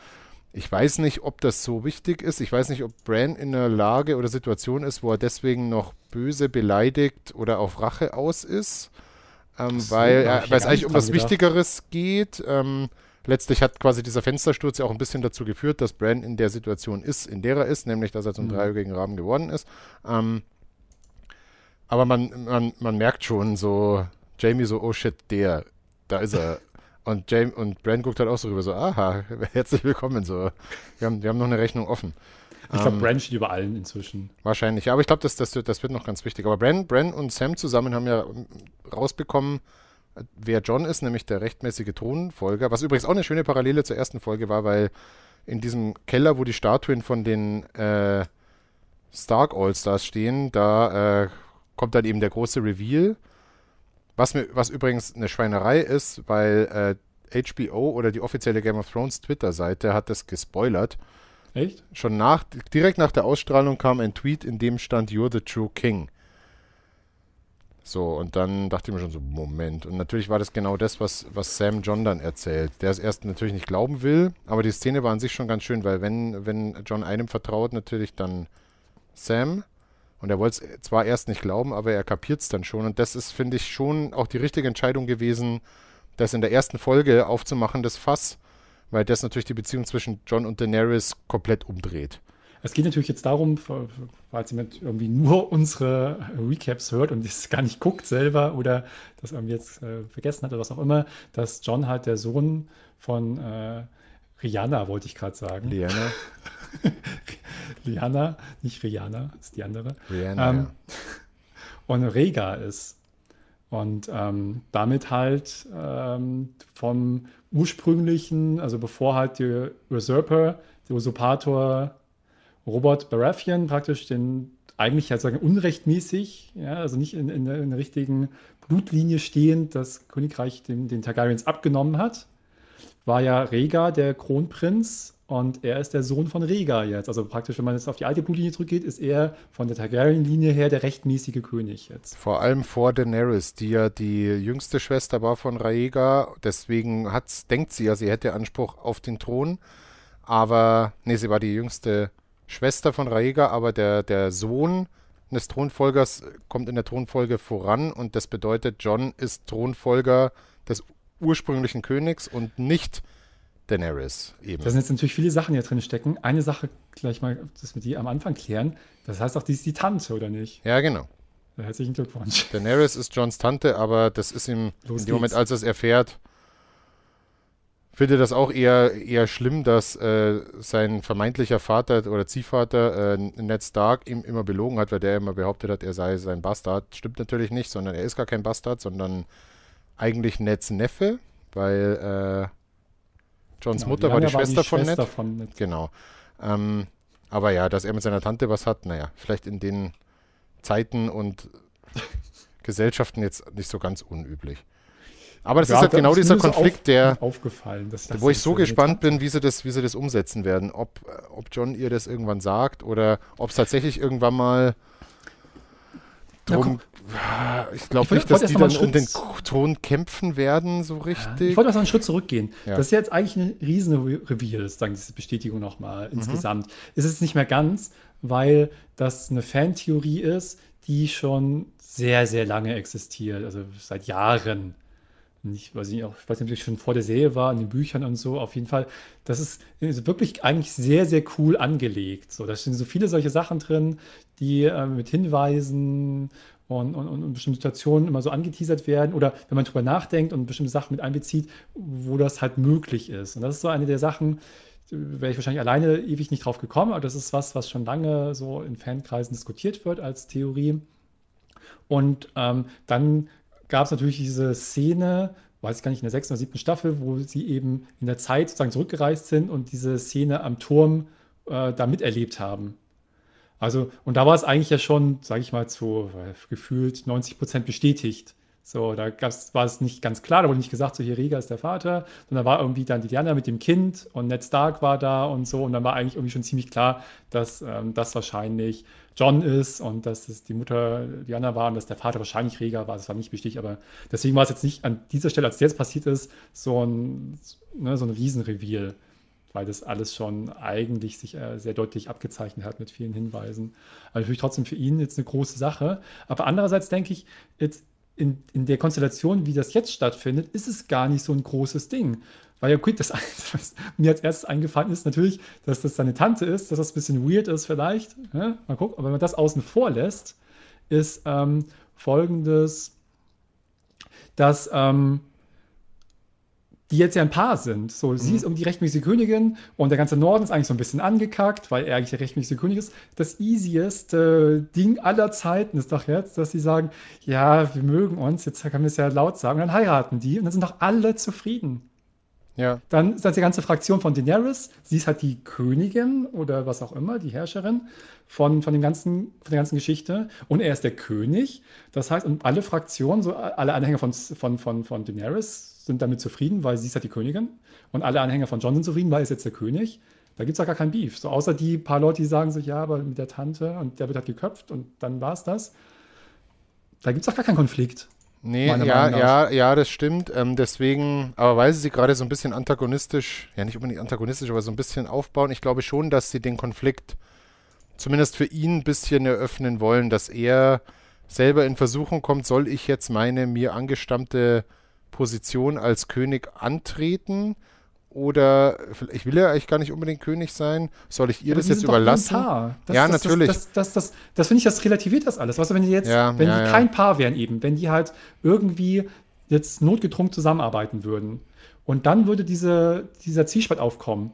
Ich weiß nicht, ob das so wichtig ist. Ich weiß nicht, ob Bran in einer Lage oder Situation ist, wo er deswegen noch böse beleidigt oder auf Rache aus ist. Ähm, weil, weil es eigentlich um was gedacht. Wichtigeres geht. Ähm, letztlich hat quasi dieser Fenstersturz ja auch ein bisschen dazu geführt, dass Brand in der Situation ist, in der er ist, nämlich dass er zum mhm. dreieugrigen Rahmen geworden ist. Ähm, aber man, man, man merkt schon so, Jamie so, oh shit, der, da ist er. Und, Jamie, und Brand guckt halt auch so rüber, so, aha, herzlich willkommen. So. Wir, haben, wir haben noch eine Rechnung offen. Ich glaube, ähm, Brand steht über allen inzwischen. Wahrscheinlich, ja, aber ich glaube, das, das, das wird noch ganz wichtig. Aber Brand, Brand und Sam zusammen haben ja rausbekommen, wer John ist, nämlich der rechtmäßige Thronfolger. Was übrigens auch eine schöne Parallele zur ersten Folge war, weil in diesem Keller, wo die Statuen von den äh, Stark All-Stars stehen, da äh, kommt dann eben der große Reveal. Was, mir, was übrigens eine Schweinerei ist, weil äh, HBO oder die offizielle Game of Thrones Twitter-Seite hat das gespoilert. Echt? Schon nach, direkt nach der Ausstrahlung kam ein Tweet, in dem stand You're the True King. So, und dann dachte ich mir schon so, Moment. Und natürlich war das genau das, was, was Sam John dann erzählt. Der es erst natürlich nicht glauben will, aber die Szene war an sich schon ganz schön, weil wenn, wenn John einem vertraut, natürlich dann Sam. Und er wollte es zwar erst nicht glauben, aber er kapiert es dann schon. Und das ist, finde ich, schon auch die richtige Entscheidung gewesen, das in der ersten Folge aufzumachen, das Fass, weil das natürlich die Beziehung zwischen John und Daenerys komplett umdreht. Es geht natürlich jetzt darum, falls jemand irgendwie nur unsere Recaps hört und es gar nicht guckt selber oder das irgendwie jetzt äh, vergessen hat oder was auch immer, dass John halt der Sohn von äh, Rihanna, wollte ich gerade sagen. Rihanna. Rihanna, nicht Rihanna, ist die andere. Rihanna. Ähm, ja. Und Rega ist. Und ähm, damit halt ähm, vom ursprünglichen, also bevor halt der Usurper, der Usurpator Robert Baratheon praktisch den eigentlich halt sagen unrechtmäßig, ja, also nicht in, in, in der richtigen Blutlinie stehend, das Königreich den, den Targaryens abgenommen hat, war ja Rhaegar der Kronprinz und er ist der Sohn von Rhaegar jetzt. Also praktisch, wenn man jetzt auf die alte Blutlinie zurückgeht, ist er von der Targaryen-Linie her der rechtmäßige König jetzt. Vor allem vor Daenerys, die ja die jüngste Schwester war von Rhaegar. Deswegen hat's, denkt sie ja, sie hätte Anspruch auf den Thron. Aber, nee, sie war die jüngste Schwester von Rhaegar, aber der, der Sohn des Thronfolgers kommt in der Thronfolge voran und das bedeutet, John ist Thronfolger des ursprünglichen Königs und nicht Daenerys eben. Da sind jetzt natürlich viele Sachen hier drin stecken. Eine Sache gleich mal, dass wir die am Anfang klären. Das heißt auch, die ist die Tante, oder nicht? Ja, genau. Herzlichen Glückwunsch. Daenerys ist Johns Tante, aber das ist ihm Los in dem Moment, als er es erfährt, finde das auch eher, eher schlimm, dass äh, sein vermeintlicher Vater oder Ziehvater, äh, Ned Stark, ihm immer belogen hat, weil der immer behauptet hat, er sei sein Bastard. Stimmt natürlich nicht, sondern er ist gar kein Bastard, sondern eigentlich Neds Neffe, weil äh, Johns genau, Mutter war die Schwester, war die von, Ned. von, Ned. Genau. Ähm, aber ja, dass er mit seiner Tante was hat, naja, vielleicht in den Zeiten und Gesellschaften jetzt nicht so ganz unüblich. Aber das ja, ist halt genau dieser Konflikt, der aufgefallen, wo ich so gespannt bin, wie sie das, wie sie das umsetzen werden. Ob, ob John ihr das irgendwann sagt oder ob es tatsächlich irgendwann mal drum. Ja, ich glaube nicht, dass die dann um den Ton kämpfen werden, so richtig. Ja, ich wollte erst noch einen Schritt zurückgehen. Ja. Das ist jetzt eigentlich eine riesen Reveal, sozusagen, diese Bestätigung nochmal mhm. insgesamt. Ist es nicht mehr ganz, weil das eine Fantheorie ist, die schon sehr, sehr lange existiert, also seit Jahren ich weiß nicht, ich weiß nicht, ob ich schon vor der Serie war, in den Büchern und so, auf jeden Fall, das ist wirklich eigentlich sehr, sehr cool angelegt. So, da stehen so viele solche Sachen drin, die äh, mit Hinweisen und, und, und bestimmte Situationen immer so angeteasert werden oder wenn man drüber nachdenkt und bestimmte Sachen mit einbezieht, wo das halt möglich ist. Und das ist so eine der Sachen, wäre ich wahrscheinlich alleine ewig nicht drauf gekommen, aber das ist was, was schon lange so in Fankreisen diskutiert wird als Theorie. Und ähm, dann gab es natürlich diese Szene, weiß ich gar nicht, in der sechsten oder siebten Staffel, wo sie eben in der Zeit sozusagen zurückgereist sind und diese Szene am Turm äh, da miterlebt haben. Also, und da war es eigentlich ja schon, sage ich mal, zu äh, gefühlt 90 Prozent bestätigt. So, da gab's, war es nicht ganz klar, da wurde nicht gesagt, so hier Rega ist der Vater, sondern da war irgendwie dann die Diana mit dem Kind und Ned Stark war da und so und dann war eigentlich irgendwie schon ziemlich klar, dass ähm, das wahrscheinlich John ist und dass es die Mutter Diana war und dass der Vater wahrscheinlich Rega war. Das war nicht wichtig, aber deswegen war es jetzt nicht an dieser Stelle, als das jetzt passiert ist, so ein, ne, so ein Riesenreveal, weil das alles schon eigentlich sich äh, sehr deutlich abgezeichnet hat mit vielen Hinweisen. Also natürlich trotzdem für ihn jetzt eine große Sache. Aber andererseits denke ich, jetzt in, in der Konstellation, wie das jetzt stattfindet, ist es gar nicht so ein großes Ding. Weil ja, gut, das was mir als erstes eingefallen ist, natürlich, dass das seine Tante ist, dass das ein bisschen weird ist vielleicht. Ja, mal gucken, aber wenn man das außen vor lässt, ist ähm, folgendes, dass ähm, die jetzt ja ein Paar sind. So, mhm. sie ist irgendwie rechtmäßige Königin und der ganze Norden ist eigentlich so ein bisschen angekackt, weil er eigentlich der rechtmäßige König ist. Das easiest äh, Ding aller Zeiten ist doch jetzt, dass sie sagen, ja, wir mögen uns, jetzt kann man es ja laut sagen, und dann heiraten die und dann sind doch alle zufrieden. Ja. Dann ist das die ganze Fraktion von Daenerys. Sie ist halt die Königin oder was auch immer, die Herrscherin von, von, dem ganzen, von der ganzen Geschichte. Und er ist der König. Das heißt, und alle Fraktionen, so alle Anhänger von, von, von, von Daenerys sind damit zufrieden, weil sie ist halt die Königin. Und alle Anhänger von John sind zufrieden, weil er ist jetzt der König. Da gibt es auch gar kein Beef. So außer die paar Leute, die sagen so, ja, aber mit der Tante und der wird halt geköpft und dann war es das. Da gibt es auch gar keinen Konflikt. Nee, ja, ja, ja, das stimmt. Ähm, deswegen, aber weil sie sich gerade so ein bisschen antagonistisch, ja nicht unbedingt antagonistisch, aber so ein bisschen aufbauen, ich glaube schon, dass sie den Konflikt zumindest für ihn ein bisschen eröffnen wollen, dass er selber in Versuchung kommt, soll ich jetzt meine mir angestammte Position als König antreten? Oder ich will ja eigentlich gar nicht unbedingt König sein. Soll ich ihr Aber das jetzt überlassen? Das, ja, das, natürlich. Das, das, das, das finde ich, das relativiert das alles. Weißt du, wenn die jetzt, ja, wenn ja, die ja. kein Paar wären eben, wenn die halt irgendwie jetzt notgedrungen zusammenarbeiten würden und dann würde diese, dieser Zwiespalt aufkommen,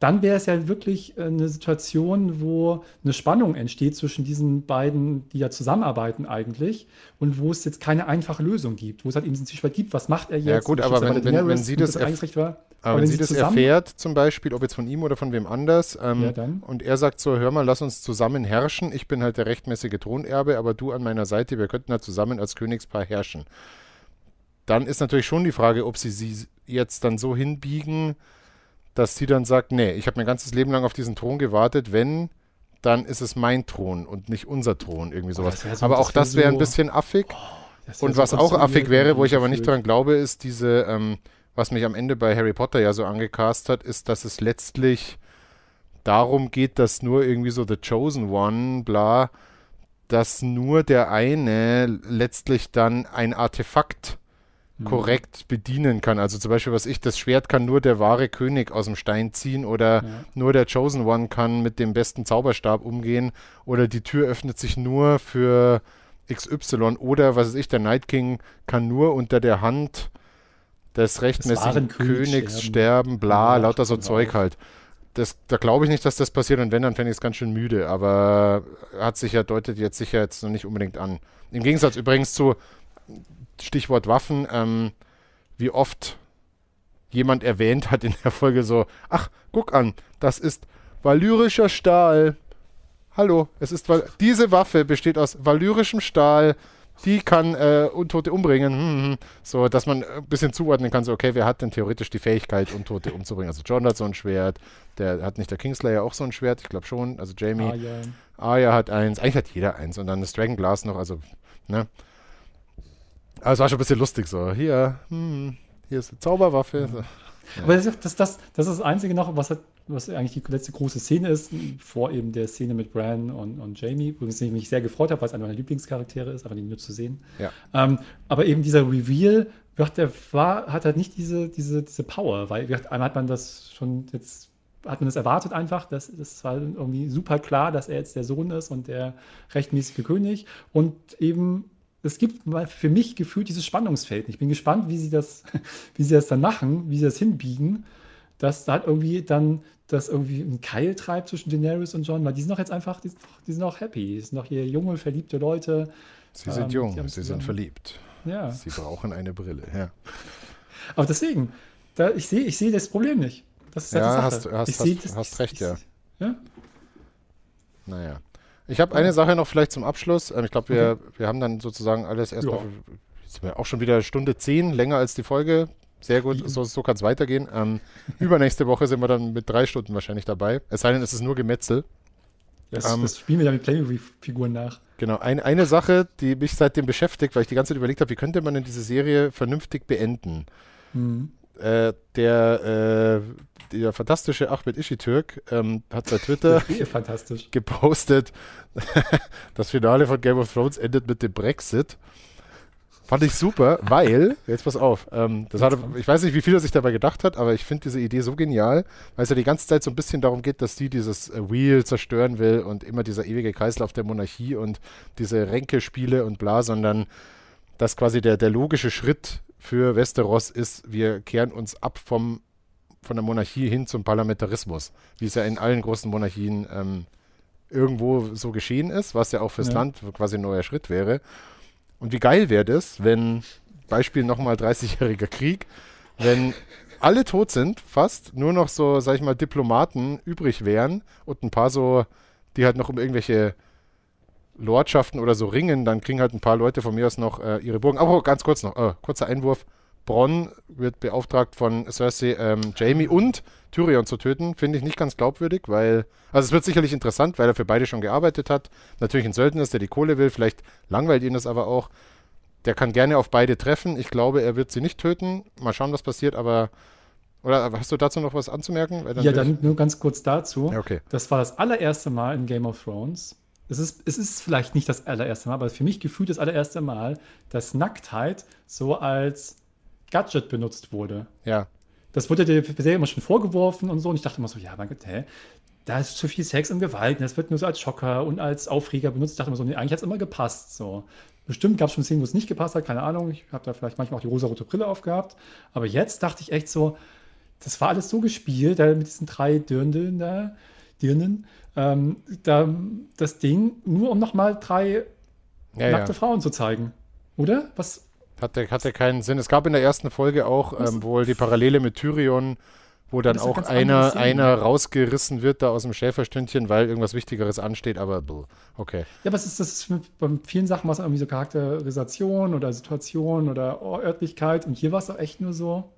dann wäre es ja wirklich äh, eine Situation, wo eine Spannung entsteht zwischen diesen beiden, die ja zusammenarbeiten eigentlich, und wo es jetzt keine einfache Lösung gibt, wo es halt eben diesen Zwiespalt gibt, was macht er jetzt? Ja gut, aber wenn, wenn, wenn, sie das, das war, aber, wenn, wenn, sie, das erfährt, zum Beispiel, ob jetzt von ihm oder von wem anders, ähm, ja, und er sagt so, hör mal, lass uns zusammen herrschen, ich bin halt der rechtmäßige Thronerbe, aber du an meiner Seite, wir könnten halt zusammen als Königspaar herrschen. Dann ist natürlich schon die Frage, ob sie sie jetzt dann so hinbiegen, dass sie dann sagt, nee, ich habe mein ganzes Leben lang auf diesen Thron gewartet, wenn, dann ist es mein Thron und nicht unser Thron, irgendwie oh, sowas. Oh, so, aber auch das wäre so ein bisschen affig. Oh, und was auch affig wäre, wo ich aber nicht dran glaube, ist diese, ähm, was mich am Ende bei Harry Potter ja so angecast hat, ist, dass es letztlich darum geht, dass nur irgendwie so The Chosen One, bla, dass nur der eine letztlich dann ein Artefakt. Korrekt bedienen kann. Also zum Beispiel, was ich, das Schwert kann nur der wahre König aus dem Stein ziehen oder ja. nur der Chosen One kann mit dem besten Zauberstab umgehen oder die Tür öffnet sich nur für XY oder was weiß ich, der Night King kann nur unter der Hand des rechtmäßigen Königs sterben, bla, ja, lauter so Zeug halt. Das, da glaube ich nicht, dass das passiert und wenn, dann fände ich es ganz schön müde, aber hat sich ja, deutet jetzt sicher jetzt noch nicht unbedingt an. Im Gegensatz übrigens zu Stichwort Waffen, ähm, wie oft jemand erwähnt hat in der Folge so, ach, guck an, das ist valyrischer Stahl. Hallo, es ist diese Waffe besteht aus valyrischem Stahl. Die kann äh, Untote umbringen. Hm, hm, hm. So, dass man ein bisschen zuordnen kann, so, okay, wer hat denn theoretisch die Fähigkeit, Untote umzubringen? Also John hat so ein Schwert, der hat nicht der Kingslayer auch so ein Schwert, ich glaube schon. Also Jamie. Arya. Arya hat eins, eigentlich hat jeder eins. Und dann das Dragonglass noch, also, ne? Aber es war schon ein bisschen lustig so. Hier, hm, hier ist eine Zauberwaffe. Ja. Aber das ist das, das, das ist das Einzige noch, was, hat, was eigentlich die letzte große Szene ist, vor eben der Szene mit Bran und, und Jamie, übrigens ich mich sehr gefreut habe, weil es einer meiner Lieblingscharaktere ist, aber die nur zu sehen. Ja. Ähm, aber eben dieser Reveal der war, hat halt nicht diese, diese, diese Power, weil einmal hat man das schon jetzt hat man das erwartet einfach. Das, das war irgendwie super klar, dass er jetzt der Sohn ist und der rechtmäßige König. Und eben, es gibt für mich gefühlt dieses Spannungsfeld. Ich bin gespannt, wie sie das, wie sie das dann machen, wie sie das hinbiegen, dass da halt irgendwie dann das irgendwie einen Keil treibt zwischen Daenerys und John, weil die sind doch jetzt einfach, die sind, die sind auch happy. Die sind doch hier junge, verliebte Leute. Sie sind ähm, jung, sie sind verliebt. Ja. Sie brauchen eine Brille, ja. Aber deswegen, da, ich sehe ich seh das Problem nicht. Das ist halt ja, hast, hast, hast, das, hast, recht, ich, ja. ja. Naja. Ich habe eine Sache noch vielleicht zum Abschluss. Ähm, ich glaube, wir, okay. wir haben dann sozusagen alles erstmal. Ja. Jetzt sind wir auch schon wieder Stunde 10, länger als die Folge. Sehr gut, so, so kann es weitergehen. Ähm, übernächste Woche sind wir dann mit drei Stunden wahrscheinlich dabei. Es sei denn, es ist nur Gemetzel. Das, ähm, das spielen wir dann mit Playmobil-Figuren nach. Genau, ein, eine Sache, die mich seitdem beschäftigt, weil ich die ganze Zeit überlegt habe, wie könnte man denn diese Serie vernünftig beenden? Mhm. Äh, der, äh, der fantastische Ahmed Ishitürk ähm, hat bei Twitter gepostet, das Finale von Game of Thrones endet mit dem Brexit. Fand ich super, weil, jetzt pass auf, ähm, das hatte, ich weiß nicht, wie viel er sich dabei gedacht hat, aber ich finde diese Idee so genial, weil es ja die ganze Zeit so ein bisschen darum geht, dass die dieses äh, Wheel zerstören will und immer dieser ewige Kreislauf der Monarchie und diese Ränkespiele und bla, sondern dass quasi der, der logische Schritt für Westeros ist, wir kehren uns ab vom, von der Monarchie hin zum Parlamentarismus, wie es ja in allen großen Monarchien ähm, irgendwo so geschehen ist, was ja auch fürs ja. Land quasi ein neuer Schritt wäre. Und wie geil wäre das, wenn, Beispiel nochmal 30-jähriger Krieg, wenn alle tot sind, fast, nur noch so, sag ich mal, Diplomaten übrig wären und ein paar so, die halt noch um irgendwelche Lordschaften oder so ringen, dann kriegen halt ein paar Leute von mir aus noch äh, ihre Burgen. Aber ganz kurz noch, äh, kurzer Einwurf. Bronn wird beauftragt von Cersei, ähm, Jamie und Tyrion zu töten. Finde ich nicht ganz glaubwürdig, weil, also es wird sicherlich interessant, weil er für beide schon gearbeitet hat. Natürlich ein Söldner ist, der die Kohle will, vielleicht langweilt ihn das aber auch. Der kann gerne auf beide treffen. Ich glaube, er wird sie nicht töten. Mal schauen, was passiert, aber. Oder hast du dazu noch was anzumerken? Dann ja, dann nur ganz kurz dazu. Ja, okay. Das war das allererste Mal in Game of Thrones. Es ist, es ist vielleicht nicht das allererste Mal, aber für mich gefühlt das allererste Mal, dass Nacktheit so als Gadget benutzt wurde. Ja. Das wurde der Serie immer schon vorgeworfen und so. Und ich dachte immer so, ja, mein Gott, hä? Da ist zu viel Sex und Gewalt. Und das wird nur so als Schocker und als Aufreger benutzt. Ich dachte immer so, nee, eigentlich hat es immer gepasst. So. Bestimmt gab es schon Szenen, wo es nicht gepasst hat, keine Ahnung. Ich habe da vielleicht manchmal auch die rosa-rote Brille aufgehabt. Aber jetzt dachte ich echt so, das war alles so gespielt, mit diesen drei Dirnen da, Dirnen, ähm, da, das Ding, nur um nochmal drei ja, nackte ja. Frauen zu zeigen. Oder? Was, hatte, hatte keinen Sinn. Es gab in der ersten Folge auch ähm, wohl die Parallele mit Tyrion, wo dann auch einer, einer rausgerissen wird da aus dem Schäferstündchen, weil irgendwas Wichtigeres ansteht, aber okay. Ja, aber es ist, das ist mit, bei vielen Sachen was irgendwie so Charakterisation oder Situation oder Örtlichkeit und hier war es auch echt nur so.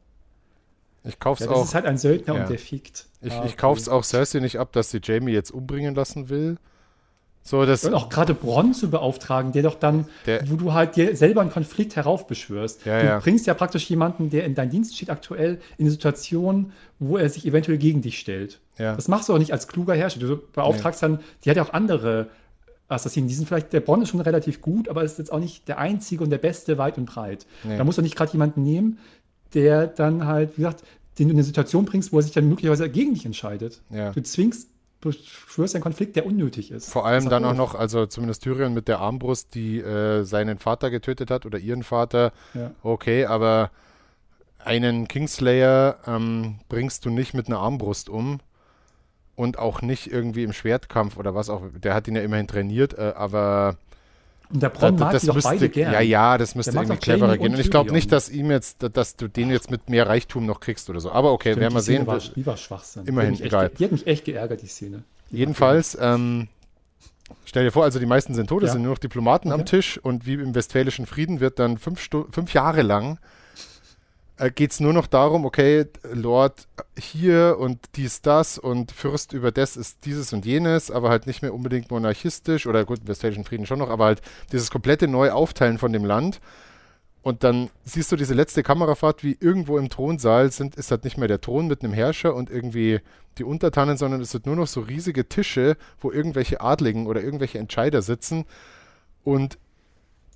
Ich kauf's ja, das auch. Das ist halt ein Söldner ja. und der fickt. Ich, ah, ich kauf's auch Cersei nicht ab, dass sie Jamie jetzt umbringen lassen will. So, das und auch gerade Bronn zu beauftragen, der doch dann, der, wo du halt dir selber einen Konflikt heraufbeschwörst. Ja, du ja. bringst ja praktisch jemanden, der in deinem Dienst steht, aktuell in eine Situation, wo er sich eventuell gegen dich stellt. Ja. Das machst du auch nicht als kluger Herrscher. Du beauftragst dann, die hat ja auch andere Assassinen. Die sind vielleicht, der Bronn ist schon relativ gut, aber ist jetzt auch nicht der einzige und der beste weit und breit. Nee. Da musst du nicht gerade jemanden nehmen, der dann halt, wie gesagt, den du in eine Situation bringst, wo er sich dann möglicherweise gegen dich entscheidet. Ja. Du zwingst beschwörst einen Konflikt, der unnötig ist. Vor allem dann auch noch, also zumindest Tyrion mit der Armbrust, die äh, seinen Vater getötet hat oder ihren Vater. Ja. Okay, aber einen Kingslayer ähm, bringst du nicht mit einer Armbrust um und auch nicht irgendwie im Schwertkampf oder was auch. Der hat ihn ja immerhin trainiert, äh, aber und der Bronn da, mag das müsste, beide gern. Ja, ja, das müsste irgendwie cleverer gehen. Und ich glaube nicht, dass ihm jetzt, dass du den jetzt mit mehr Reichtum noch kriegst oder so. Aber okay, Stimmt, werden wir sehen. War, die war Schwachsinn. Immerhin, die egal. Echt, die hat mich echt geärgert, die Szene. Jedenfalls, ähm, stell dir vor, also die meisten sind tot, es ja. sind nur noch Diplomaten okay. am Tisch und wie im Westfälischen Frieden wird dann fünf, Stu fünf Jahre lang äh, geht es nur noch darum, okay, Lord hier und dies, das und Fürst über das ist dieses und jenes, aber halt nicht mehr unbedingt monarchistisch oder gut, Westfälischen Frieden schon noch, aber halt dieses komplette Neuaufteilen von dem Land. Und dann siehst du diese letzte Kamerafahrt, wie irgendwo im Thronsaal sind, ist halt nicht mehr der Thron mit einem Herrscher und irgendwie die Untertanen, sondern es sind nur noch so riesige Tische, wo irgendwelche Adligen oder irgendwelche Entscheider sitzen. Und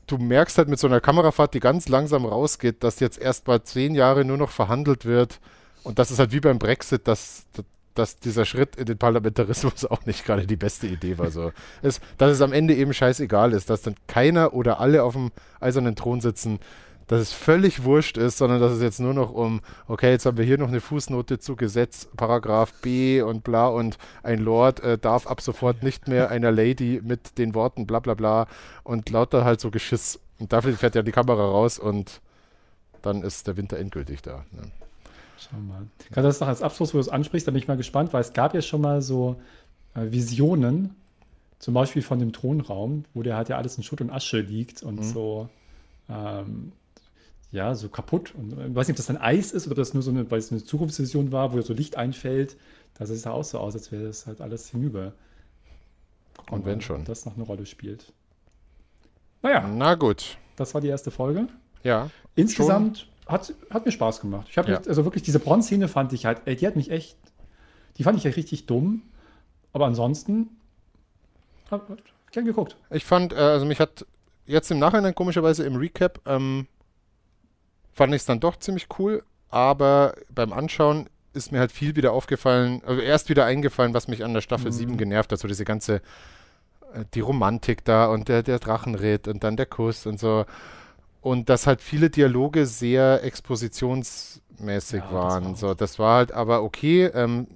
du merkst halt mit so einer Kamerafahrt, die ganz langsam rausgeht, dass jetzt erst mal zehn Jahre nur noch verhandelt wird. Und das ist halt wie beim Brexit, dass, dass dieser Schritt in den Parlamentarismus auch nicht gerade die beste Idee war. So. Es, dass es am Ende eben scheißegal ist, dass dann keiner oder alle auf dem eisernen Thron sitzen, dass es völlig wurscht ist, sondern dass es jetzt nur noch um, okay, jetzt haben wir hier noch eine Fußnote zu Gesetz, Paragraph B und bla und ein Lord äh, darf ab sofort nicht mehr einer Lady mit den Worten bla bla bla und lauter halt so Geschiss. Und dafür fährt ja die Kamera raus und dann ist der Winter endgültig da. Ne? Schau mal. Gerade das noch als Abschluss, wo du es ansprichst, da bin ich mal gespannt, weil es gab ja schon mal so äh, Visionen, zum Beispiel von dem Thronraum, wo der halt ja alles in Schutt und Asche liegt und mhm. so ähm, ja, so kaputt. Und ich weiß nicht, ob das dann Eis ist oder ob das nur so eine, weil es eine Zukunftsvision war, wo so Licht einfällt. Das sieht auch so aus, als wäre das halt alles hinüber. Und wenn schon. Das noch eine Rolle spielt. Naja. Na gut. Das war die erste Folge. Ja. Insgesamt hat, hat mir Spaß gemacht. Ich habe ja. also wirklich diese Bronze-Szene fand ich halt, ey, die hat mich echt, die fand ich ja richtig dumm. Aber ansonsten, hab, hab gern geguckt. Ich fand, äh, also mich hat jetzt im Nachhinein komischerweise im Recap ähm, fand ich es dann doch ziemlich cool, aber beim Anschauen ist mir halt viel wieder aufgefallen, also erst wieder eingefallen, was mich an der Staffel mhm. 7 genervt hat, so diese ganze, äh, die Romantik da und der, der Drachenritt und dann der Kuss und so. Und dass halt viele Dialoge sehr expositionsmäßig ja, waren. Das war so, das war halt aber okay. Ähm,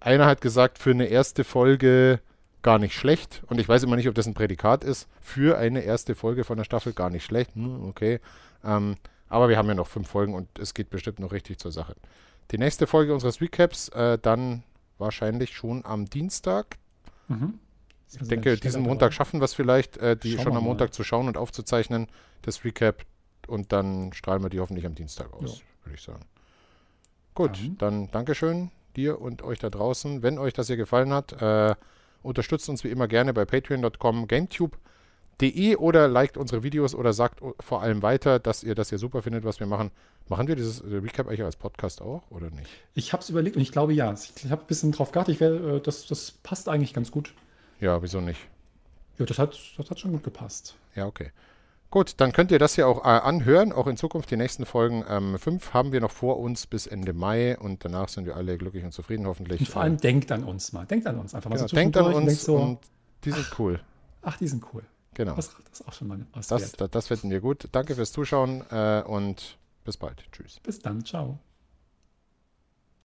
einer hat gesagt, für eine erste Folge gar nicht schlecht. Und ich weiß immer nicht, ob das ein Prädikat ist. Für eine erste Folge von der Staffel gar nicht schlecht. Hm, okay. Ähm, aber wir haben ja noch fünf Folgen und es geht bestimmt noch richtig zur Sache. Die nächste Folge unseres Recaps äh, dann wahrscheinlich schon am Dienstag. Mhm. Ich also denke, diesen Montag dabei. schaffen wir es vielleicht, äh, die schon am Montag mal. zu schauen und aufzuzeichnen, das Recap. Und dann strahlen wir die hoffentlich am Dienstag aus, ja. würde ich sagen. Gut, dann. dann Dankeschön dir und euch da draußen. Wenn euch das hier gefallen hat, äh, unterstützt uns wie immer gerne bei patreon.com GameTube de oder liked unsere Videos oder sagt vor allem weiter, dass ihr das hier super findet, was wir machen. Machen wir dieses äh, Recap eigentlich als Podcast auch oder nicht? Ich habe es überlegt und ich glaube ja. Ich habe ein bisschen drauf geachtet. Ich wär, äh, das, das passt eigentlich ganz gut. Ja, wieso nicht? Ja, das hat, das hat schon gut gepasst. Ja, okay. Gut, dann könnt ihr das hier auch äh, anhören, auch in Zukunft die nächsten Folgen. Ähm, fünf haben wir noch vor uns bis Ende Mai und danach sind wir alle glücklich und zufrieden hoffentlich. Und vor allem denkt an uns mal. Denkt an uns einfach mal genau, so Denkt an uns und, so, und die sind cool. Ach, die sind cool. Genau. Das, das auch schon mal was das, das, das finden wir gut. Danke fürs Zuschauen äh, und bis bald. Tschüss. Bis dann. Ciao.